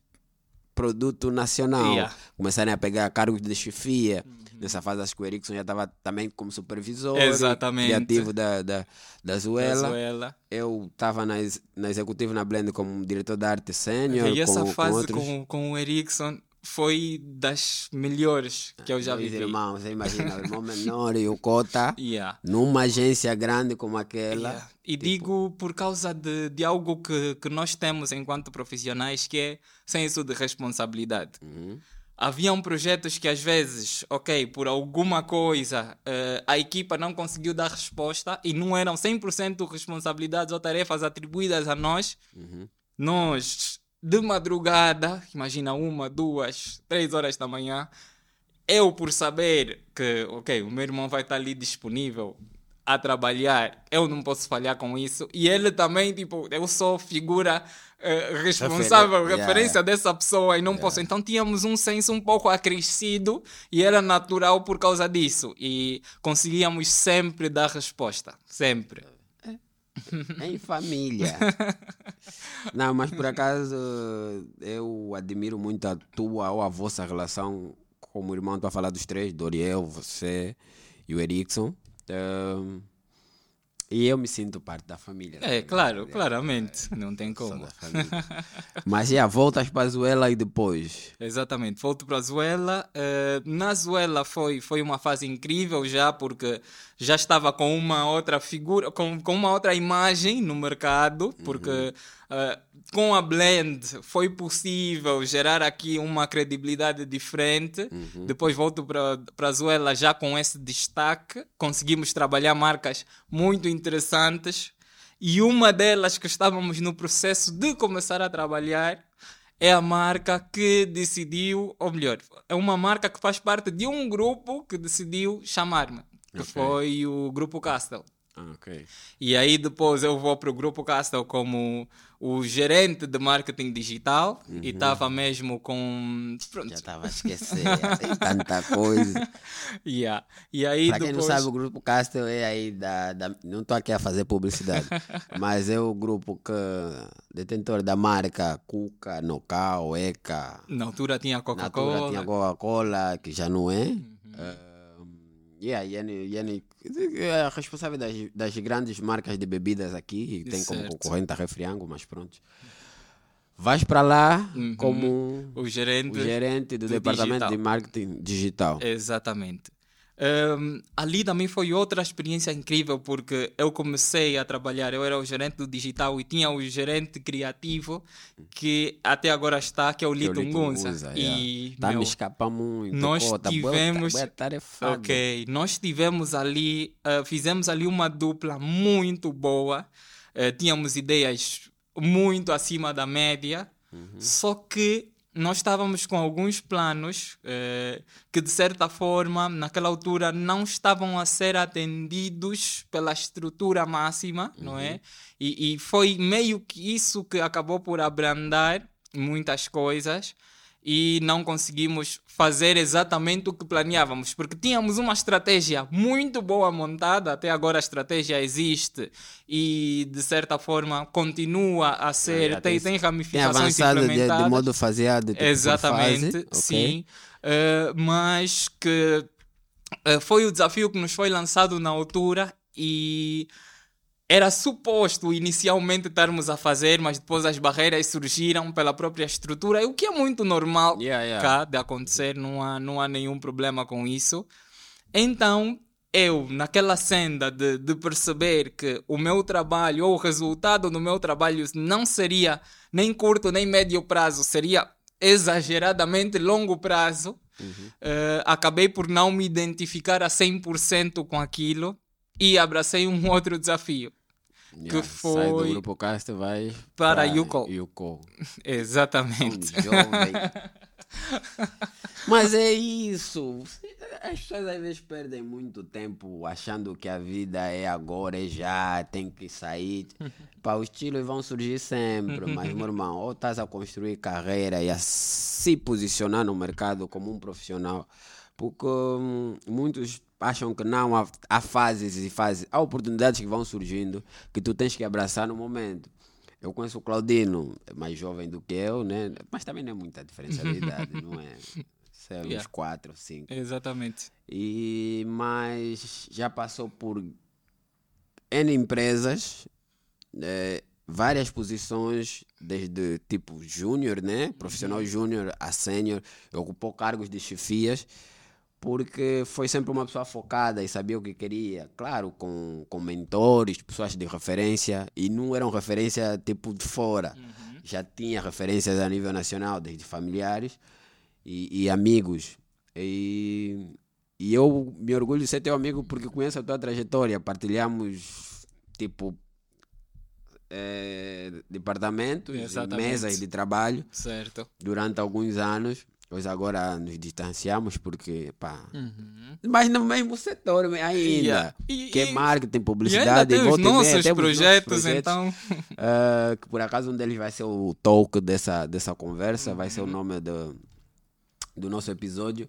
produto nacional. Yeah. Uhum. Começaram a pegar cargos de chefia. Nessa fase, acho que o Erickson já estava também como supervisor Exatamente. criativo da, da, da Zuela. Zuela. Eu estava na, na executiva na Blend como diretor de arte sênior. E essa com, com fase outros com, com o Erickson foi das melhores que eu já dois vivi. irmãos. Você imagina, o irmão menor e o Cota. Yeah. Numa agência grande como aquela. Yeah. E digo por causa de, de algo que, que nós temos enquanto profissionais que é senso de responsabilidade. Uhum. Haviam projetos que às vezes, ok, por alguma coisa eh, a equipa não conseguiu dar resposta e não eram 100% responsabilidades ou tarefas atribuídas a nós. Nós, de madrugada, imagina uma, duas, três horas da manhã, eu por saber que, ok, o meu irmão vai estar ali disponível a trabalhar, eu não posso falhar com isso. E ele também, tipo, eu sou figura eh, responsável, referência yeah. dessa pessoa e não posso. Então tínhamos um senso um pouco acrescido e era natural por causa disso. E conseguíamos sempre dar resposta. Sempre. Em família. Não, mas por acaso eu admiro muito a tua ou a vossa relação como irmão para falar dos três, Doriel, você e o Erickson. E eu me sinto parte da família. É, claro, claramente. Não tem como. família. Mas já voltas para a Zuela e depois. Exatamente, volto para a Zuela. Eh, na Zuela foi, foi uma fase incrível já, porque já estava com uma outra figura, com, com uma outra imagem no mercado, porque eh, com a Blend foi possível gerar aqui uma credibilidade diferente. Depois volto para a Zuela já com esse destaque. Conseguimos trabalhar marcas muito interessantes. E uma delas que estávamos no processo de começar a trabalhar é a marca que decidiu, ou melhor, é uma marca que faz parte de um grupo que decidiu chamar-me, que foi o Grupo Castle. Ah, ok. E aí depois eu vou para o Grupo Castle como o gerente de marketing digital e estava mesmo com... Pronto. Já estava a esquecer. tem tanta coisa. Yeah. E aí Para quem depois... não sabe, o grupo Castel é aí da. da- não estou aqui a fazer publicidade, mas é o grupo que. detentor da marca Cuca, Nocal, Eca. Na altura tinha Na altura Coca-Cola. tinha Coca-Cola, que já não é. Uhum. Um, yeah, Yanni, Yanni é a responsável das, das grandes marcas de bebidas aqui, e tem como Certo. concorrente a Refriango, mas pronto. Vais para lá como O gerente... o gerente do do departamento digital. de marketing digital. Exatamente. Ahm, ali também foi outra experiência incrível porque eu comecei a trabalhar, eu era o gerente do digital e tinha o gerente criativo que até agora está, que é o é Lito Ngunza. Ngunza, E yeah. Tá meu, me escapa muito. nós pô, tá tivemos- Tá, bué tarefado. Ok, nós tivemos ali, ah, fizemos ali uma dupla muito boa, Eh, tínhamos ideias muito acima da média, só que nós estávamos com alguns planos eh, que, de certa forma, naquela altura não estavam a ser atendidos pela estrutura máxima, não é? E, e foi meio que isso que acabou por abrandar muitas coisas e não conseguimos fazer exatamente o que planeávamos, porque tínhamos uma estratégia muito boa montada, até agora a estratégia existe e de certa forma continua a ser, já tem, tem- tem Tem ramificações avançado de, implementadas. de modo faseado. tipo, Exatamente, fase, sim. Eh, mas que eh, foi o desafio que nos foi lançado na altura e era suposto inicialmente estarmos a fazer, mas depois as barreiras surgiram pela própria estrutura, o que é muito normal Yeah, yeah. cá de acontecer, não há, não há nenhum problema com isso. Então, eu, naquela senda de, de perceber que o meu trabalho ou o resultado do meu trabalho não seria nem curto nem médio prazo, seria exageradamente longo prazo, eh, acabei por não me identificar a 100% com aquilo e abracei um outro desafio. Yeah, Sai foi- do grupo Cast vai Para Yuko. Yuko. Exatamente. Um jovem. Mas é isso. As pessoas às vezes perdem muito tempo achando que a vida é agora, é já, tem que sair. Pá, os estilos vão surgir sempre, mas, meu irmão, ou estás a construir carreira e a se posicionar no mercado como um profissional, porque hum, muitos acham que não, há, há fases e fases, há oportunidades que vão surgindo que tu tens que abraçar no momento. Eu conheço o Claudino, é mais jovem do que eu, né? Mas também não é muita diferença de idade, não é? Sei, uns Yeah. 4, 5. Exatamente. E, mas já passou por N empresas, eh, várias posições, desde tipo júnior, né? Profissional júnior a sênior, ocupou cargos de chefias, porque foi sempre uma pessoa focada e sabia o que queria. Claro, com, com mentores, pessoas de referência, e não eram referência tipo de fora. Já tinha referências a nível nacional, desde familiares e, e amigos. E, e eu me orgulho de ser teu amigo porque conheço a tua trajetória. Partilhamos, tipo, eh, departamentos mesas de trabalho Certo. durante alguns anos. Pois agora nos distanciamos porque, pá, Uhum. mas no mesmo setor ainda, Yeah. E- que é marketing, E ainda publicidade, tem os e nossos nossos projetos, então. Uh, que por acaso um deles vai ser o talk dessa, dessa conversa, vai ser o nome do, do nosso episódio.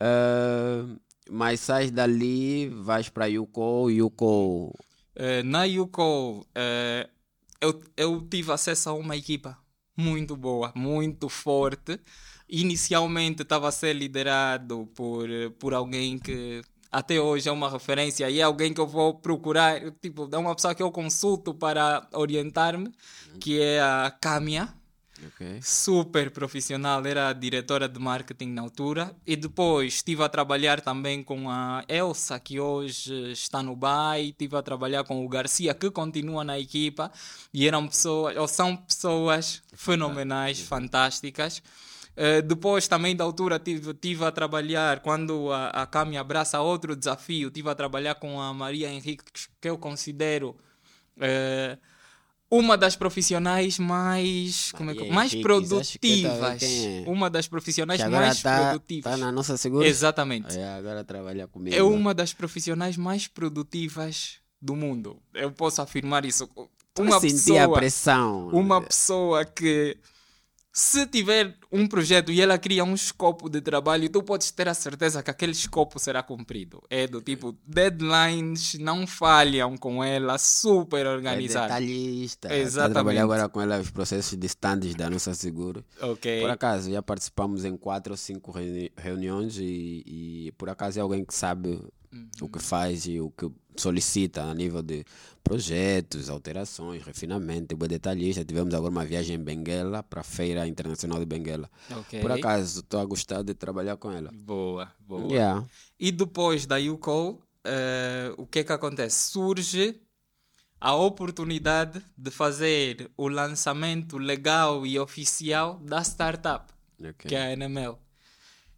Uh, mas sais dali, vais para Yuko, Yuko. Eh, na Yuko, eh, eu, eu tive acesso a uma equipa muito boa, muito forte. Inicialmente estava a ser liderado por, por alguém que até hoje é uma referência e é alguém que eu vou procurar, tipo, é uma pessoa que eu consulto para orientar-me, que é a Kamia. ok? super profissional, era diretora de marketing na altura. E depois estive a trabalhar também com a Elsa, que hoje está no BAI. Estive a trabalhar com o Garcia, que continua na equipa. E eram pessoas, ou são pessoas fenomenais, fantásticas. Eh, depois também da altura tive, tive a trabalhar, quando a, a Cami abraça outro desafio, tive a trabalhar com a Maria Henrique, que eu considero eh, uma das profissionais mais, como é que, mais Henriques, acho que tá- produtivas. é? Uma das profissionais mais está produtivas. tá na nossa segura. Exatamente. É, agora trabalha comigo. É uma das profissionais mais produtivas do mundo. Eu posso afirmar isso. Uma Sentir a pessoa, pressão. uma pessoa que se tiver um projeto e ela cria um escopo de trabalho, tu podes ter a certeza que aquele escopo será cumprido. É do tipo, deadlines não falham com ela, super É organizada. detalhista. Exatamente. Tá trabalhar agora com ela os processos de stands da nossa seguro. ok. Por acaso, já participamos em quatro ou cinco reuni- reuniões e, e por acaso é alguém que sabe o que faz e o que solicita a nível de projetos, alterações, refinamento, boa detalhista. Tivemos agora uma viagem em Benguela para a Feira Internacional de Benguela. Ok. Por acaso, estou a gostar de trabalhar com ela. Boa, boa. Yeah. E depois da Yuko, eh, o que é que acontece? Surge a oportunidade de fazer o lançamento legal e oficial da startup, ok. que é a NML.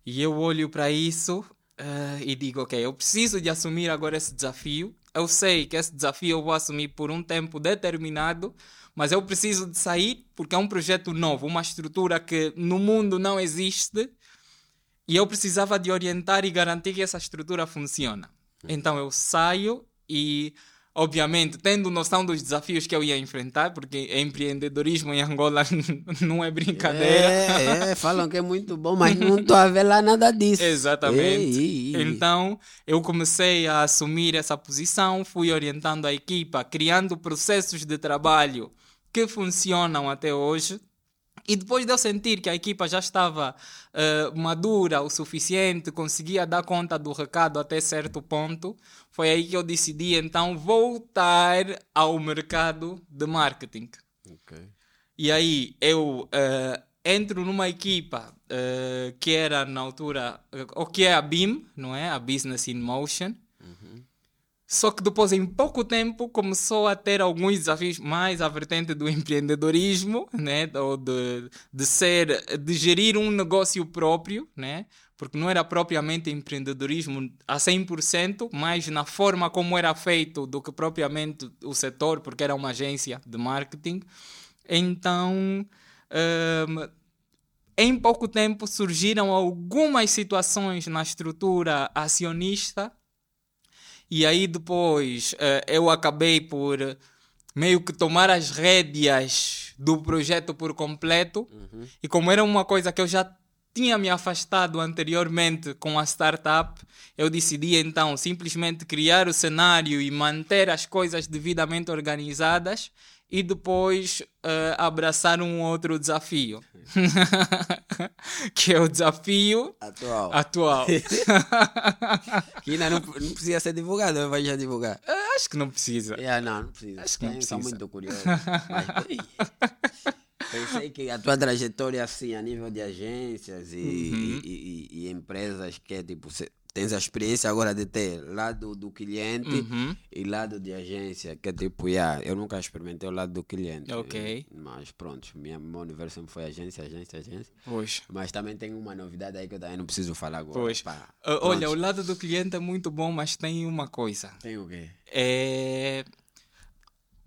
E eu olho para isso eh, e digo, ok, eu preciso de assumir agora esse desafio. Eu sei que esse desafio eu vou assumir por um tempo determinado, mas eu preciso de sair porque é um projeto novo, uma estrutura que no mundo não existe e eu precisava de orientar e garantir que essa estrutura funciona. Então eu saio e, obviamente, tendo noção dos desafios que eu ia enfrentar, porque empreendedorismo em Angola não é brincadeira. É, é, falam que é muito bom, mas não estou a ver lá nada disso. Exatamente. Ei, ei. Então, eu comecei a assumir essa posição, fui orientando a equipa, criando processos de trabalho que funcionam até hoje. E depois de eu sentir que a equipa já estava eh, madura o suficiente, conseguia dar conta do recado até certo ponto, foi aí que eu decidi então voltar ao mercado de marketing. Ok. E aí eu eh, entro numa equipa uh, que era na altura, uh, ou que é a BIM, não é? A Business in Motion. Só que depois, em pouco tempo, começou a ter alguns desafios mais à vertente do empreendedorismo, né? ou de, de ser, de gerir um negócio próprio, né? porque não era propriamente empreendedorismo a 100%, mas na forma como era feito do que propriamente o setor, porque era uma agência de marketing. Então, um, em pouco tempo surgiram algumas situações na estrutura acionista e aí depois uh, eu acabei por meio que tomar as rédeas do projeto por completo. Uhum. E como era uma coisa que eu já tinha me afastado anteriormente com a startup, eu decidi então simplesmente criar o cenário e manter as coisas devidamente organizadas e depois uh, abraçar um outro desafio. que é o desafio atual. atual. que ainda não, não precisa ser divulgado, vai já divulgar. Uh, acho que não precisa. Yeah, não, não precisa. Acho que não precisa. Estou muito curioso. Mas, pensei que a tua trajetória assim, a nível de agências e, uhum. e, e, e empresas que é tipo tens a experiência agora de ter lado do cliente uhum. e lado de agência, que é tipo, yeah, eu nunca experimentei o lado do cliente. Ok. Mas pronto, minha, meu universo sempre foi agência, agência, agência. Pois. Mas também tem uma novidade aí que eu também não preciso falar agora. Pois. Pá, uh, olha, o lado do cliente é muito bom, mas tem uma coisa. Tem o quê? É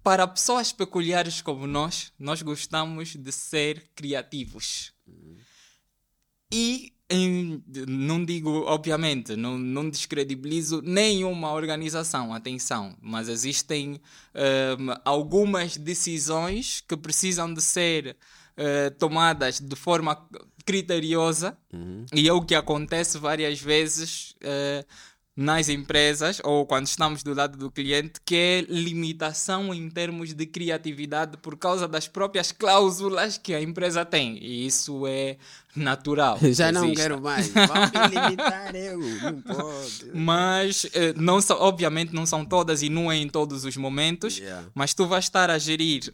para pessoas peculiares como nós, nós gostamos de ser criativos. Uhum. E em, não digo, obviamente, não, não descredibilizo nenhuma organização, atenção, mas existem um, algumas decisões que precisam de ser uh, tomadas de forma criteriosa uhum. e é o que acontece várias vezes. Uh, nas empresas ou quando estamos do lado do cliente, que é limitação em termos de criatividade por causa das próprias cláusulas que a empresa tem. E isso é natural. Já não quero mais. Vamos limitar eu. Não pode. Mas, eh, não obviamente, não são todas e não é em todos os momentos. Yeah. Mas tu vais estar a gerir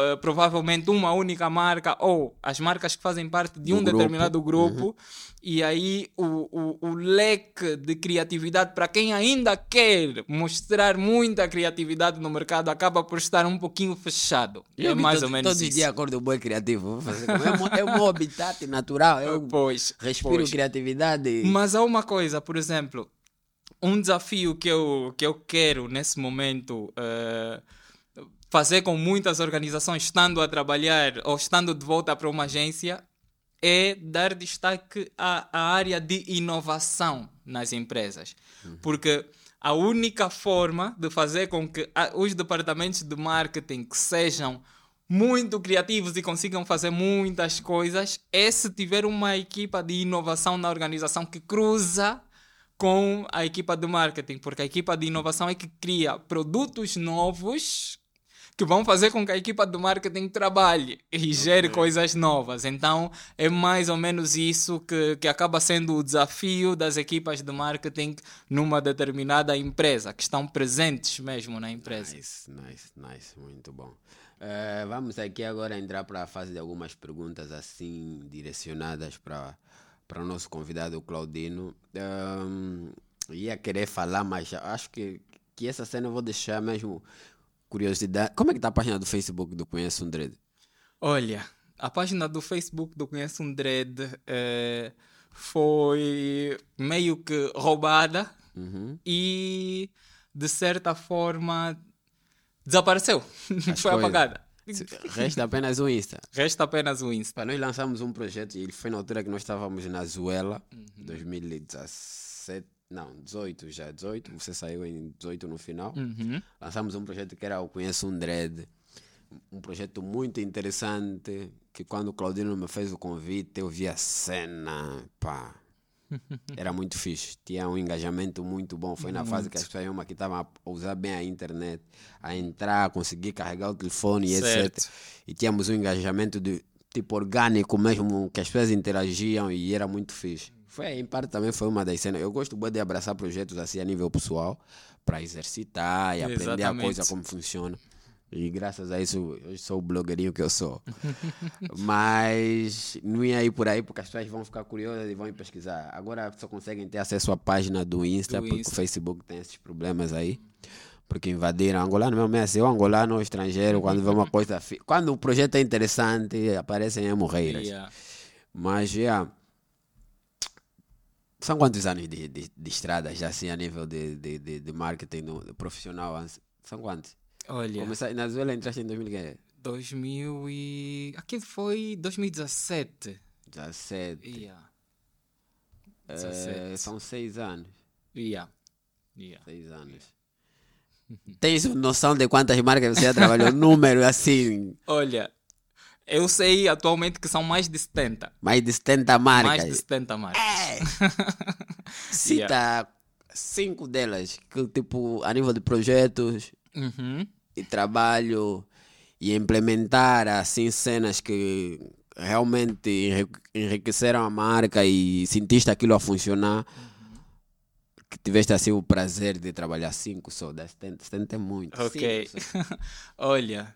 Uh, provavelmente uma única marca ou as marcas que fazem parte de um grupo. determinado grupo uhum. e aí o, o, o, leque de criatividade para quem ainda quer mostrar muita criatividade no mercado acaba por estar um pouquinho fechado eu é mais todo, ou menos todos os dias acordo bom criativo vou fazer é, o meu habitat natural eu pois, respiro pois. criatividade mas há uma coisa por exemplo um desafio que eu, que eu quero nesse momento uh, fazer com muitas organizações estando a trabalhar ou estando de volta para uma agência é dar destaque à, à área de inovação nas empresas. Uhum. Porque a única forma de fazer com que os departamentos de marketing que sejam muito criativos e consigam fazer muitas coisas é se tiver uma equipa de inovação na organização que cruza com a equipa de marketing, porque a equipa de inovação é que cria produtos novos que vão fazer com que a equipa do marketing trabalhe e gere okay. coisas novas. Então é mais ou menos isso que, que acaba sendo o desafio das equipas de marketing numa determinada empresa, que estão presentes mesmo na empresa. Nice, nice, nice, muito bom. Uh, vamos aqui agora entrar para a fase de algumas perguntas assim direcionadas para para o nosso convidado Claudino. Um, ia querer falar, mas acho que, que essa cena eu vou deixar mesmo curiosidade. Como é que está a página do Facebook do Conheço um Dread? Olha, a página do Facebook do Conheço um Dread é, foi meio que roubada uhum. e de certa forma desapareceu. foi apagada. Resta apenas o Insta. Resta apenas o Insta. Nós lançamos um projeto e foi na altura que nós estávamos na Zuela, uhum. 2017 não, 18 já, 18. Você saiu em 18 no final. Uhum. Lançamos um projeto que era o Conheço um Dread. Um projeto muito interessante. Que quando o Claudino me fez o convite, eu vi a cena. Pá. Era muito fixe. Tinha um engajamento muito bom. Foi na muito. fase que as pessoas aqui estavam a usar bem a internet, a entrar, a conseguir carregar o telefone e etc. E tínhamos um engajamento de tipo orgânico mesmo, que as pessoas interagiam e era muito fixe. Foi, em parte também foi uma das cenas. Eu gosto de abraçar projetos assim a nível pessoal, para exercitar e aprender Exatamente. a coisa como funciona. E graças a isso, hoje sou o blogueirinho que eu sou. Mas não ia ir por aí porque as pessoas vão ficar curiosas e vão pesquisar. Agora só conseguem ter acesso à página do Insta, Do porque Insta. o Facebook tem esses problemas aí. Porque invadiram angolano mesmo, é assim, o angolano ou estrangeiro, quando vê uma coisa. Quando o projeto é interessante, aparecem hemorreiras. Yeah. Mas já. São quantos anos de, de, de estrada já assim a nível de, de, de, de marketing no- profissional? São quantos? Olha, Começar, na Venezuela entraste em 2017. 2000 e... Aquilo foi 2017. 17. Yeah. 17. são seis anos. Yeah. Yeah. Seis anos. Tens noção de quantas marcas você já trabalhou? Número assim, Olha, eu sei atualmente que são mais de 70. mais de 70 marcas. Mais de 70 marcas. Cita cinco delas, que tipo, a nível de projetos Uhum. e trabalho e implementar assim cenas que realmente enri- enriqueceram a marca e sentiste aquilo a funcionar. Que tiveste assim o prazer de trabalhar cinco só, das 70, 70 é muito. Ok. Olha,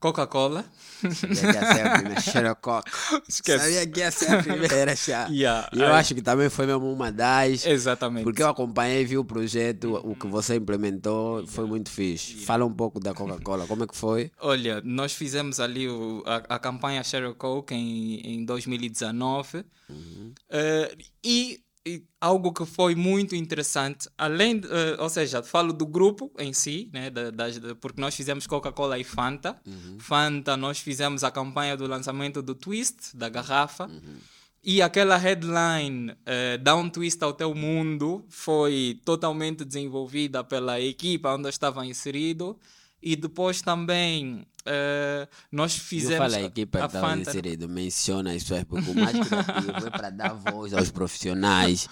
Coca-Cola. Sabia que ia ser a primeira Xerococa. Esquece. Sabia que ia ser a primeira chá. Yeah, eu ai. acho que também foi mesmo uma das. Exatamente. Porque eu acompanhei, vi o projeto, o que você implementou, foi muito fixe. Fala um pouco da Coca-Cola, como é que foi? Olha, nós fizemos ali o- a, a campanha Share a Coke em, em 2019 Eh, e, e algo que foi muito interessante, além, de, eh, ou seja, falo do grupo em si, né, da- da- porque nós fizemos Coca-Cola e Fanta. Fanta, nós fizemos a campanha do lançamento do Twist, da garrafa. E aquela headline, eh, Dá um twist ao teu mundo, foi totalmente desenvolvida pela equipa onde eu estava inserido. E depois também eh, nós Eu fizemos falo a equipa a estava Fanta. inserido, menciona as pessoas, porque o mais criativo é para dar voz aos profissionais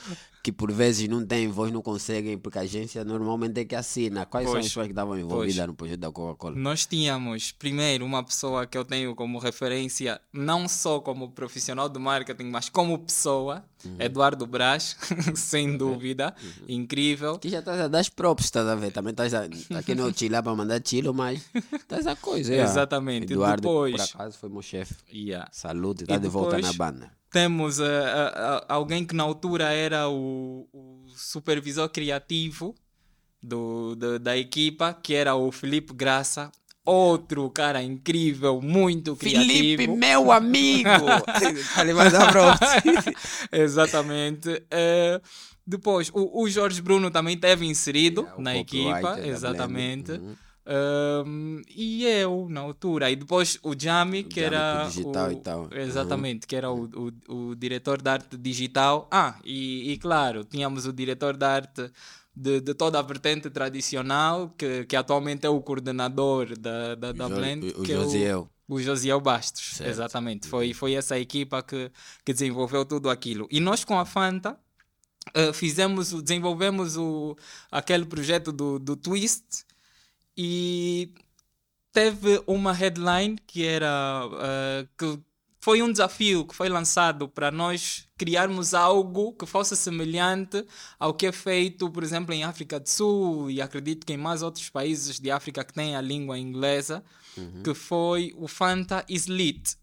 que por vezes não têm voz, não conseguem, porque a agência normalmente é que assina. Quais são Pois. as pessoas que estavam envolvidas no projeto da Coca-Cola? Nós tínhamos, primeiro, uma pessoa que eu tenho como referência, não só como profissional de marketing, mas como pessoa, Uhum. Eduardo Brás, sem dúvida, incrível. Aqui já estás a dar as próprios, estás a ver? Também estás a, aqui não é o chilar para mandar chilo, mas estás a coisa. é. Exatamente. Eduardo, por depois- acaso, foi meu chefe. Yeah. Saúde, está de volta na banda. Temos eh, eh, alguém que na altura era o, o supervisor criativo do, da- da equipa, que era o Felipe Graça. Outro cara incrível, muito criativo. Felipe, meu amigo! Exatamente. Eh, depois, o, o Jorge Bruno também esteve inserido Yeah, o na equipa, da exatamente. Uhum. Um, e eu, na altura. E depois o Jami, que Jami, era. digital o, e tal. Uhum. Exatamente, que era o, o, o diretor de arte digital. Ah, e, e claro, tínhamos o diretor de arte de, de toda a vertente tradicional, que, que atualmente é o coordenador da, da, da Blend. o que é Josiel. o Josiel Bastos, Certo. exatamente. Foi, foi essa equipa que, que desenvolveu tudo aquilo. E nós com a Fanta eh, fizemos, o- desenvolvemos o, aquele projeto do, do Twist e teve uma headline que era eh, que foi um desafio que foi lançado para nós criarmos algo que fosse semelhante ao que é feito, por exemplo, em África do Sul e acredito que em mais outros países de África que têm a língua inglesa, que foi o Fanta is Lit.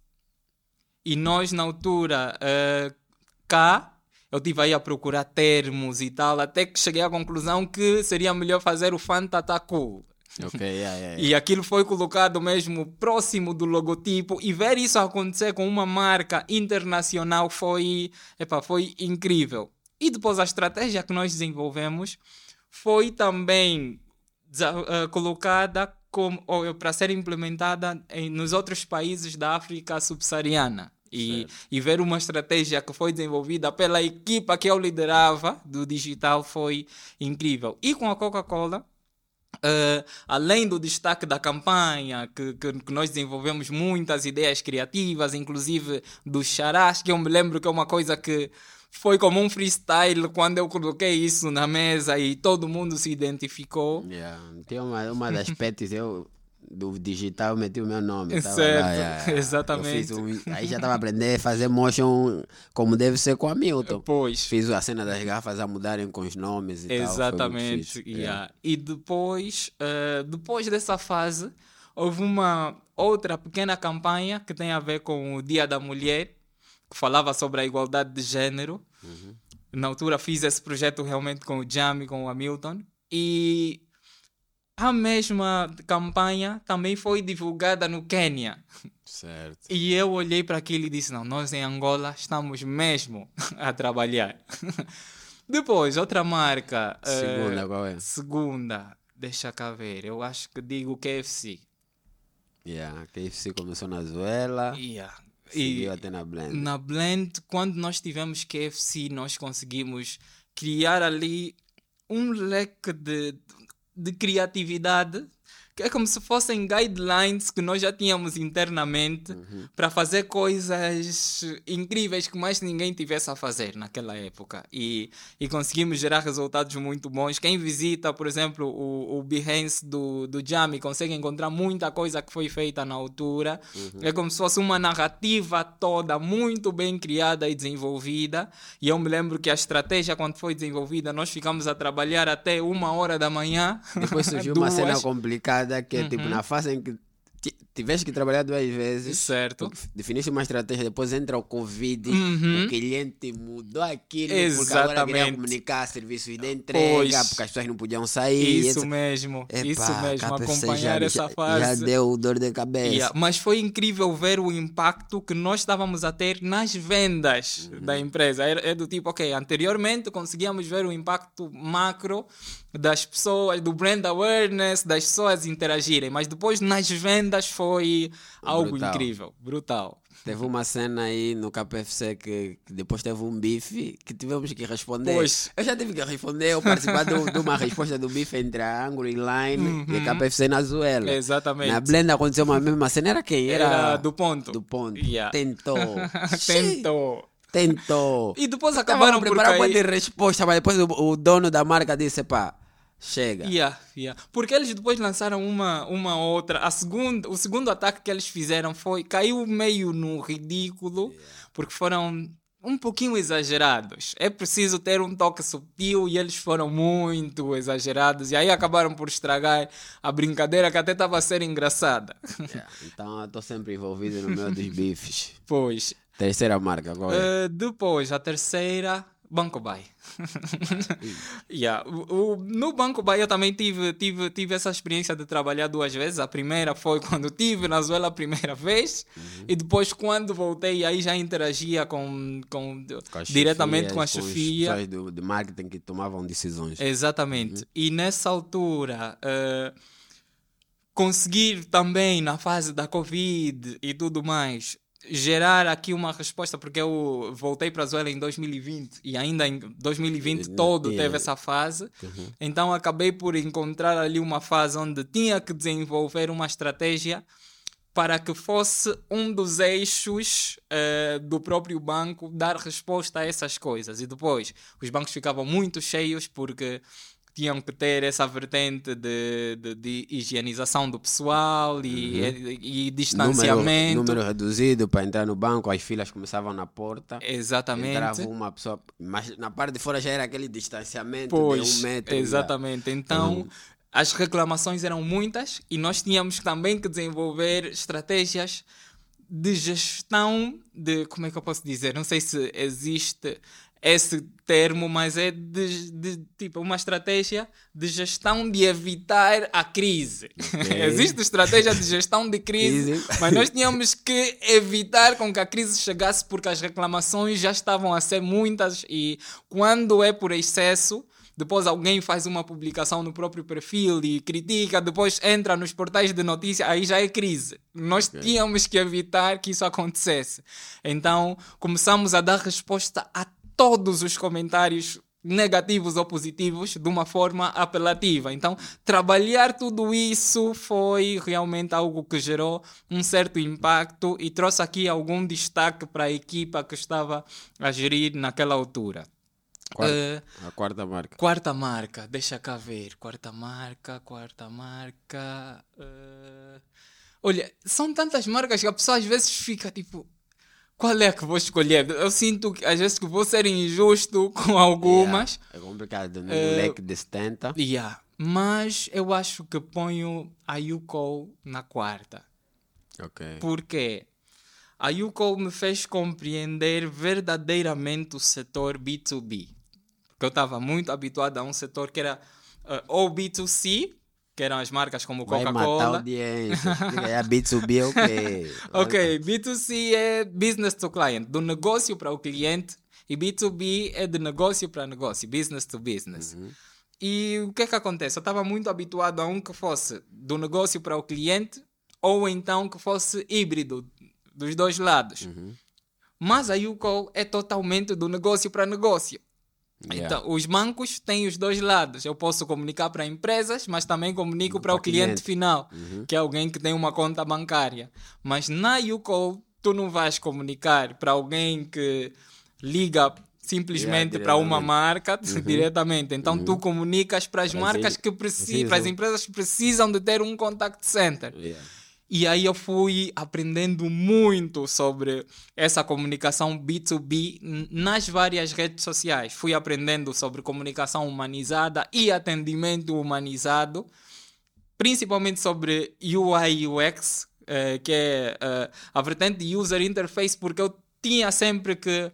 E nós, na altura, eh, cá, eu estive aí a procurar termos e tal, até que cheguei à conclusão que seria melhor fazer o Fanta tá cool. Ok, yeah, yeah, yeah. E aquilo foi colocado mesmo próximo do logotipo e ver isso acontecer com uma marca internacional foi, epá, foi incrível. E depois a estratégia que nós desenvolvemos foi também eh, colocada ou, para ser implementada em, nos outros países da África subsaariana. E, e ver uma estratégia que foi desenvolvida pela equipa que eu liderava do digital foi incrível. E com a Coca-Cola, Uh, além do destaque da campanha, que, que, que nós desenvolvemos muitas ideias criativas, inclusive dos charás, que eu me lembro que é uma coisa que foi como um freestyle quando eu coloquei isso na mesa e todo mundo se identificou. Yeah. Tem uma, uma das pets eu, do digital, meti o meu nome. tava Certo, lá, yeah, yeah. exatamente. Um- aí já estava aprendendo a fazer motion como deve ser com a Milton. Pois. Fiz a cena das garrafas a mudarem com os nomes e tal. Exatamente. fixe. yeah. Yeah. E depois, uh, depois dessa fase, houve uma outra pequena campanha que tem a ver com o Dia da Mulher, que falava sobre a igualdade de género. Na altura fiz esse projeto realmente com o Jamie, com o Hamilton. E a mesma campanha também foi divulgada no Quênia. Certo. E eu olhei para aquilo e disse: não, nós em Angola estamos mesmo a trabalhar. Depois, outra marca. eh, Segunda, qual é? Segunda, deixa cá ver. Eu acho que digo KFC. Yeah, KFC começou na Zuela, Yeah. seguiu E até na Blend. na Blend, quando nós tivemos KFC, nós conseguimos criar ali um leque de, de criatividade que é como se fossem guidelines que nós já tínhamos internamente para fazer coisas incríveis que mais ninguém tivesse a fazer naquela época e, e conseguimos gerar resultados muito bons. Quem visita, por exemplo, o, o Behance do, do Jami consegue encontrar muita coisa que foi feita na altura. É como se fosse uma narrativa toda muito bem criada e desenvolvida. E eu me lembro que a estratégia, quando foi desenvolvida, nós ficamos a trabalhar até uma hora da manhã. Depois surgiu uma cena complicada que é tipo Uhum. na fase em que ti- tiveste que trabalhar duas vezes. Certo. Definiste uma estratégia, depois entra o Covid, Uhum. o cliente mudou aquilo, porque agora queria Exatamente. comunicar serviços de entrega, Pois. porque as pessoas não podiam sair. Isso etc. mesmo, Epá, isso mesmo, acompanhar já, essa já- fase. Já deu dor de cabeça. Yeah, Mas foi incrível ver o impacto que nós estávamos a ter nas vendas da empresa. É do tipo, ok, anteriormente conseguíamos ver o impacto macro das pessoas, do brand awareness, das pessoas interagirem, mas depois nas vendas foi algo Brutal. incrível, brutal. Teve uma cena aí no KPFC que, que depois teve um bife que tivemos que responder. Pois. Eu já tive que responder, eu participar do- de uma resposta do bife entre a Angulo e Line e KPFC na Zuela. Uhum. Exatamente. Na Blend aconteceu uma mesma cena, era quem? Era, Era do ponto. Do ponto. Yeah. Tentou. Tentou. Tentou. E depois Acabaram por preparar uma de cair. resposta, mas depois o, o dono da marca disse, pá, chega. Yeah, yeah. Porque eles depois lançaram uma, uma outra. A segunda, o segundo ataque que eles fizeram foi. caiu meio no ridículo, porque foram um pouquinho exagerados. É preciso ter um toque subtil e eles foram muito exagerados. E aí acabaram por estragar a brincadeira que até estava a ser engraçada. Yeah, Então eu estou sempre envolvido no meio dos bifes. Pois. Terceira marca, é? Eh, depois, a terceira, Banco Bay. yeah. o, o- no Banco Bay eu também tive, tive, tive essa experiência de trabalhar duas vezes. A primeira foi quando tive na Zuela a primeira vez, Uhum. e depois quando voltei aí já interagia com, com, Com as diretamente com a chefias, as chefia. pessoas do, de marketing que tomavam decisões. Exatamente. E nessa altura, eh, conseguir também, na fase da Covid e tudo mais, gerar aqui uma resposta, porque eu voltei para a Zuela em 2020 e ainda em 2020 E- todo e- teve essa fase. Então acabei por encontrar ali uma fase onde tinha que desenvolver uma estratégia para que fosse um dos eixos eh, do próprio banco dar resposta a essas coisas. E depois, os bancos ficavam muito cheios porque tinham que ter essa vertente de, de, de higienização do pessoal e, e, e distanciamento. Número, número reduzido para entrar no banco, as filas começavam na porta. Exatamente. Entrava uma pessoa, mas na parte de fora já era aquele distanciamento Pois, de um metro. já. exatamente. Então, as reclamações eram muitas e nós tínhamos também que desenvolver estratégias de gestão de, como é que eu posso dizer? Não sei se existe esse termo, mas é de, de tipo uma estratégia de gestão de evitar a crise. existe estratégia de gestão de crise, mas nós tínhamos que evitar com que a crise chegasse porque as reclamações já estavam a ser muitas e quando é por excesso depois alguém faz uma publicação no próprio perfil e critica, depois entra nos portais de notícia, aí já é crise. Nós tínhamos que evitar que isso acontecesse. Então começamos a dar resposta a todos os comentários negativos ou positivos de uma forma apelativa. Então, trabalhar tudo isso foi realmente algo que gerou um certo impacto e trouxe aqui algum destaque para a equipa que estava a gerir naquela altura. Quarta, Eh, a quarta marca. Quarta marca, deixa cá ver. Quarta marca, quarta marca. eh, Olha, são tantas marcas que a pessoa às vezes fica tipo. Qual é que vou escolher? Eu sinto que às vezes que vou ser injusto com algumas. Yeah, É complicado, no Eh, leque de 70. Yeah. mas eu acho que ponho a Yuko na quarta. Ok. Porque a Yuko me fez compreender verdadeiramente o setor B2B. Porque eu estava muito habituado a um setor que era uh, ou B2C, que eram as marcas como Vai matar a Coca-Cola. audiência. É a B2B, ok. Ok, B2C é business to client, do negócio para o cliente, e B2B é de negócio para negócio, business to business. E o que é que acontece? Eu estava muito habituado a um que fosse do negócio para o cliente, ou então que fosse híbrido, dos dois lados. Mas a Yuko é totalmente do negócio para negócio. Yeah. Então, os bancos têm os dois lados. Eu posso comunicar para empresas, mas também comunico para o cliente, final, que é alguém que tem uma conta bancária. Mas na Yuko, tu não vais comunicar para alguém que liga simplesmente Yeah, para uma marca diretamente. Então tu comunicas para as marcas as que precisam, para as empresas que precisam de ter um contact center. Yeah. E aí eu fui aprendendo muito sobre essa comunicação B2B n- nas várias redes sociais. Fui aprendendo sobre comunicação humanizada e atendimento humanizado, principalmente sobre UI UX, eh, que é eh, a vertente user interface, porque eu tinha sempre que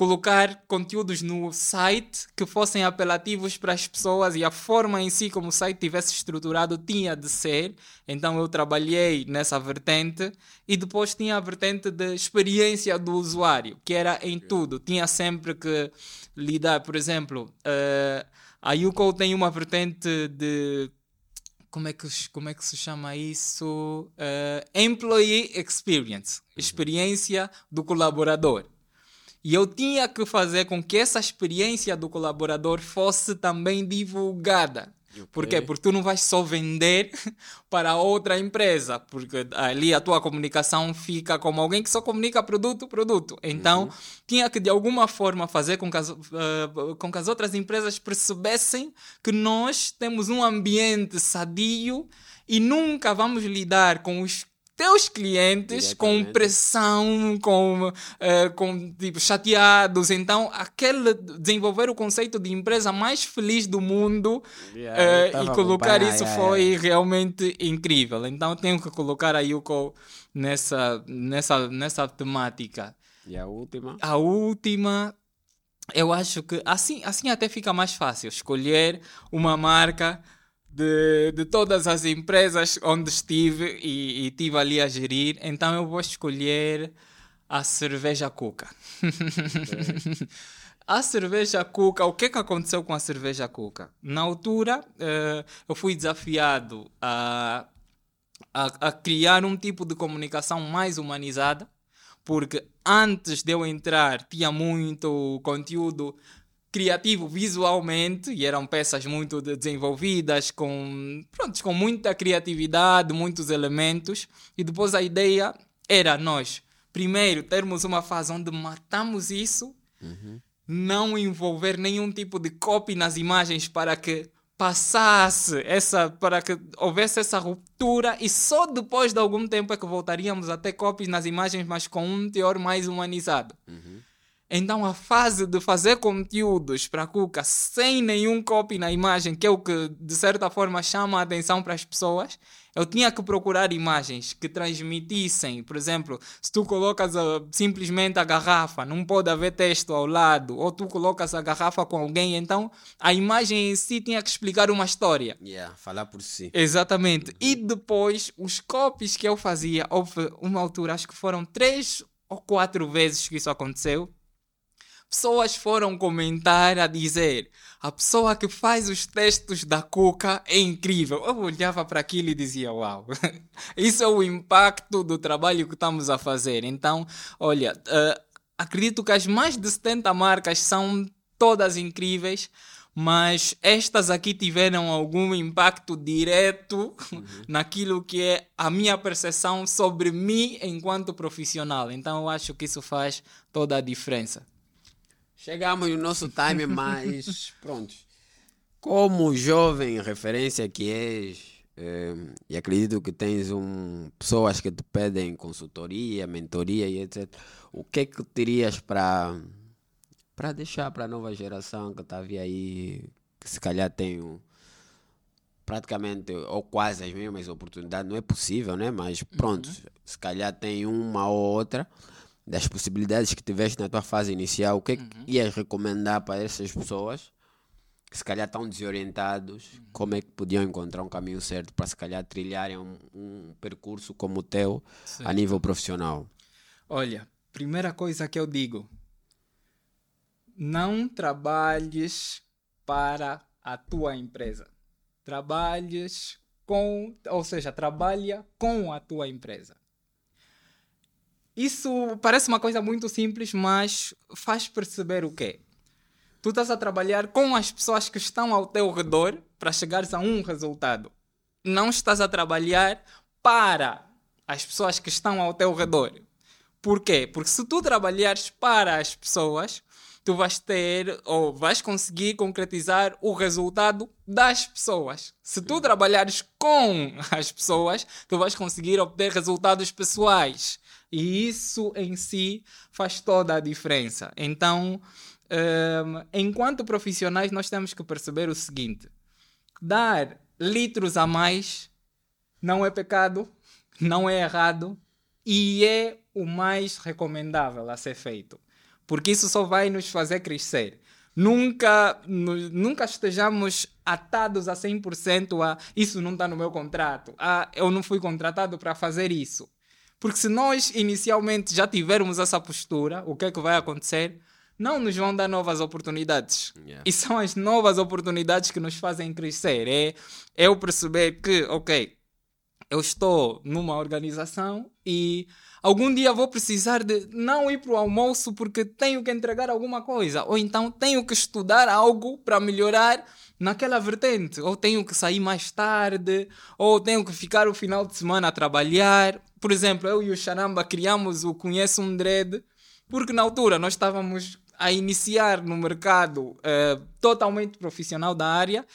colocar conteúdos no site que fossem apelativos para as pessoas e a forma em si como o site tivesse estruturado tinha de ser. Então eu trabalhei nessa vertente e depois tinha a vertente de experiência do usuário, que era em tudo. Tinha sempre que lidar, por exemplo, eh, a Yuko tem uma vertente de como é que, se- como é que se chama isso? Eh, employee Experience experiência do colaborador. E eu tinha que fazer com que essa experiência do colaborador fosse também divulgada. Por quê? Porque tu não vais só vender para outra empresa, porque ali a tua comunicação fica como alguém que só comunica produto, produto. Então, tinha que de alguma forma fazer com que, as, eh, com que as outras empresas percebessem que nós temos um ambiente sadio e nunca vamos lidar com os teus clientes com pressão, com, eh, com tipo, chateados. Então, aquele desenvolver o conceito de empresa mais feliz do mundo Yeah, eh, tava e colocar acompanhando, isso yeah, foi yeah. realmente incrível. Então, tenho que colocar a Yuko nessa, nessa, nessa temática. E a última? A última, eu acho que assim, assim até fica mais fácil escolher uma marca de, de todas as empresas onde estive e, e estive ali a gerir. Então eu vou escolher a cerveja Cuca. A cerveja Cuca, o que que aconteceu com a cerveja Cuca? Na altura, eh, eu fui desafiado a, a, a criar um tipo de comunicação mais humanizada, porque antes de eu entrar tinha muito conteúdo criativo visualmente e eram peças muito de- desenvolvidas com pronto, com muita criatividade, muitos elementos e depois a ideia era nós primeiro termos uma fase onde matamos isso não envolver nenhum tipo de copy nas imagens para que passasse essa para que houvesse essa ruptura e só depois de algum tempo é que voltaríamos a ter copies nas imagens mas com um teor mais humanizado então a fase de fazer conteúdos para a Cuca sem nenhum copy na imagem, que é o que de certa forma chama a atenção para as pessoas, eu tinha que procurar imagens que transmitissem, por exemplo, se tu colocas ah, simplesmente a garrafa, não pode haver texto ao lado, ou tu colocas a garrafa com alguém, então a imagem em si tinha que explicar uma história. Yeah, falar por si. Exatamente. E depois, os copies que eu fazia, houve uma altura, acho que foram três ou quatro vezes que isso aconteceu. Pessoas foram comentar a dizer: a pessoa que faz os textos da Cuca é incrível. Eu olhava para aquilo e dizia: Uau, isso é o impacto do trabalho que estamos a fazer. Então, olha, eh, acredito que as mais de 70 marcas são todas incríveis, mas estas aqui tiveram algum impacto direto naquilo que é a minha percepção sobre mim enquanto profissional. Então, eu acho que isso faz toda a diferença. Chegamos no nosso time, mas pronto. Como jovem referência que és, eh, e acredito que tens um, pessoas que te pedem consultoria, mentoria e etc. O que é que terias para para deixar para a nova geração que está a vir aí, que se calhar tem um, praticamente ou quase as mesmas oportunidades, não é possível, né? Mas pronto, uhum. se calhar tem uma ou outra das possibilidades que tiveste na tua fase inicial, o que, uhum. que ias recomendar para essas pessoas que se calhar estão desorientados, uhum. como é que podiam encontrar um caminho certo para se calhar trilharem um, um percurso como o teu Sim. a nível profissional? Olha, primeira coisa que eu digo, não trabalhes para a tua empresa. Trabalhes com, ou seja, trabalha com a tua empresa. Isso parece uma coisa muito simples, mas faz perceber o quê? Tu estás a trabalhar com as pessoas que estão ao teu redor para chegares a um resultado. Não estás a trabalhar para as pessoas que estão ao teu redor. Por quê? Porque se tu trabalhares para as pessoas, tu vais ter ou vais conseguir concretizar o resultado das pessoas. Se tu trabalhares com as pessoas, tu vais conseguir obter resultados pessoais. E isso em si faz toda a diferença. Então, um, enquanto profissionais, nós temos que perceber o seguinte: dar litros a mais não é pecado, não é errado e é o mais recomendável a ser feito. Porque isso só vai nos fazer crescer. Nunca, nunca estejamos atados a 100% a isso não está no meu contrato. Ah, eu não fui contratado para fazer isso. Porque se nós inicialmente já tivermos essa postura, o que é que vai acontecer? Não nos vão dar novas oportunidades. Yeah. E são as novas oportunidades que nos fazem crescer. É, é eu perceber que, ok, eu estou numa organização e algum dia vou precisar de não ir para o almoço porque tenho que entregar alguma coisa, ou então tenho que estudar algo para melhorar naquela vertente, ou tenho que sair mais tarde, ou tenho que ficar o final de semana a trabalhar. Por exemplo, eu e o Charamba criamos o Conheço um Dread, porque na altura nós estávamos a iniciar no mercado uh, totalmente profissional da área,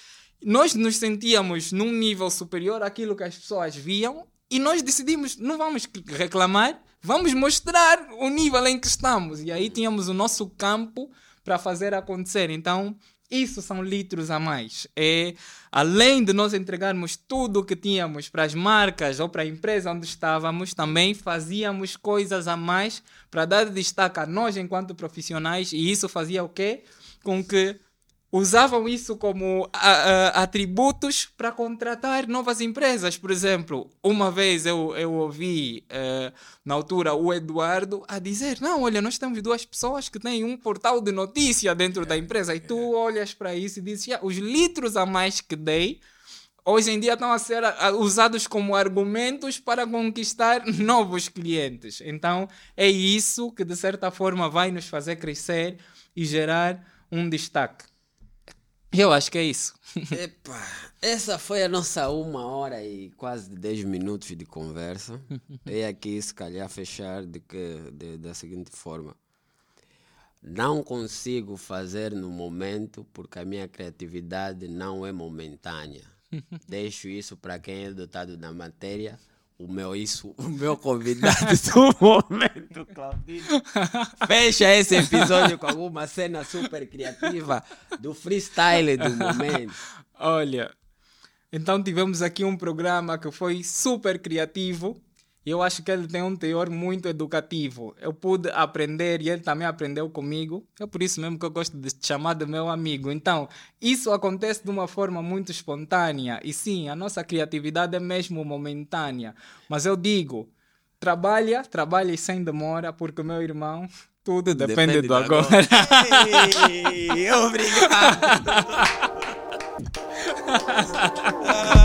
nós nos sentíamos num nível superior àquilo que as pessoas viam e nós decidimos, não vamos reclamar, vamos mostrar o nível em que estamos. E aí tínhamos o nosso campo para fazer acontecer. Então, isso são litros a mais. É, além de nós entregarmos tudo o que tínhamos para as marcas ou para a empresa onde estávamos, também fazíamos coisas a mais para dar destaque a nós enquanto profissionais e isso fazia o quê? Com que usavam isso como a, a, atributos para contratar novas empresas. Por exemplo, uma vez eu, eu ouvi, uh, na altura, o Eduardo a dizer: Não, olha, nós temos duas pessoas que têm um portal de notícia dentro da empresa. E tu olhas para isso e dizes: yeah, Os litros a mais que dei. Hoje em dia estão a ser usados como argumentos para conquistar novos clientes. Então é isso que de certa forma vai nos fazer crescer e gerar um destaque. Eu acho que é isso. Epa, essa foi a nossa uma hora e quase dez minutos de conversa. e aqui, se calhar, fechar de que, de, da seguinte forma. Não consigo fazer no momento porque a minha criatividade não é momentânea. Deixo isso para quem é dotado na matéria o meu isso, o meu convidado do momento, Claudinho. Fecha esse episódio com alguma cena super criativa do freestyle do momento. Olha, então tivemos aqui um programa que foi super criativo eu acho que ele tem um teor muito educativo. Eu pude aprender e ele também aprendeu comigo. É por isso mesmo que eu gosto de te chamar de meu amigo. Então, isso acontece de uma forma muito espontânea. E sim, a nossa criatividade é mesmo momentânea. Mas eu digo, trabalha, trabalha e sem demora, porque meu irmão, tudo depende, depende do agora. agora. Ei, obrigado.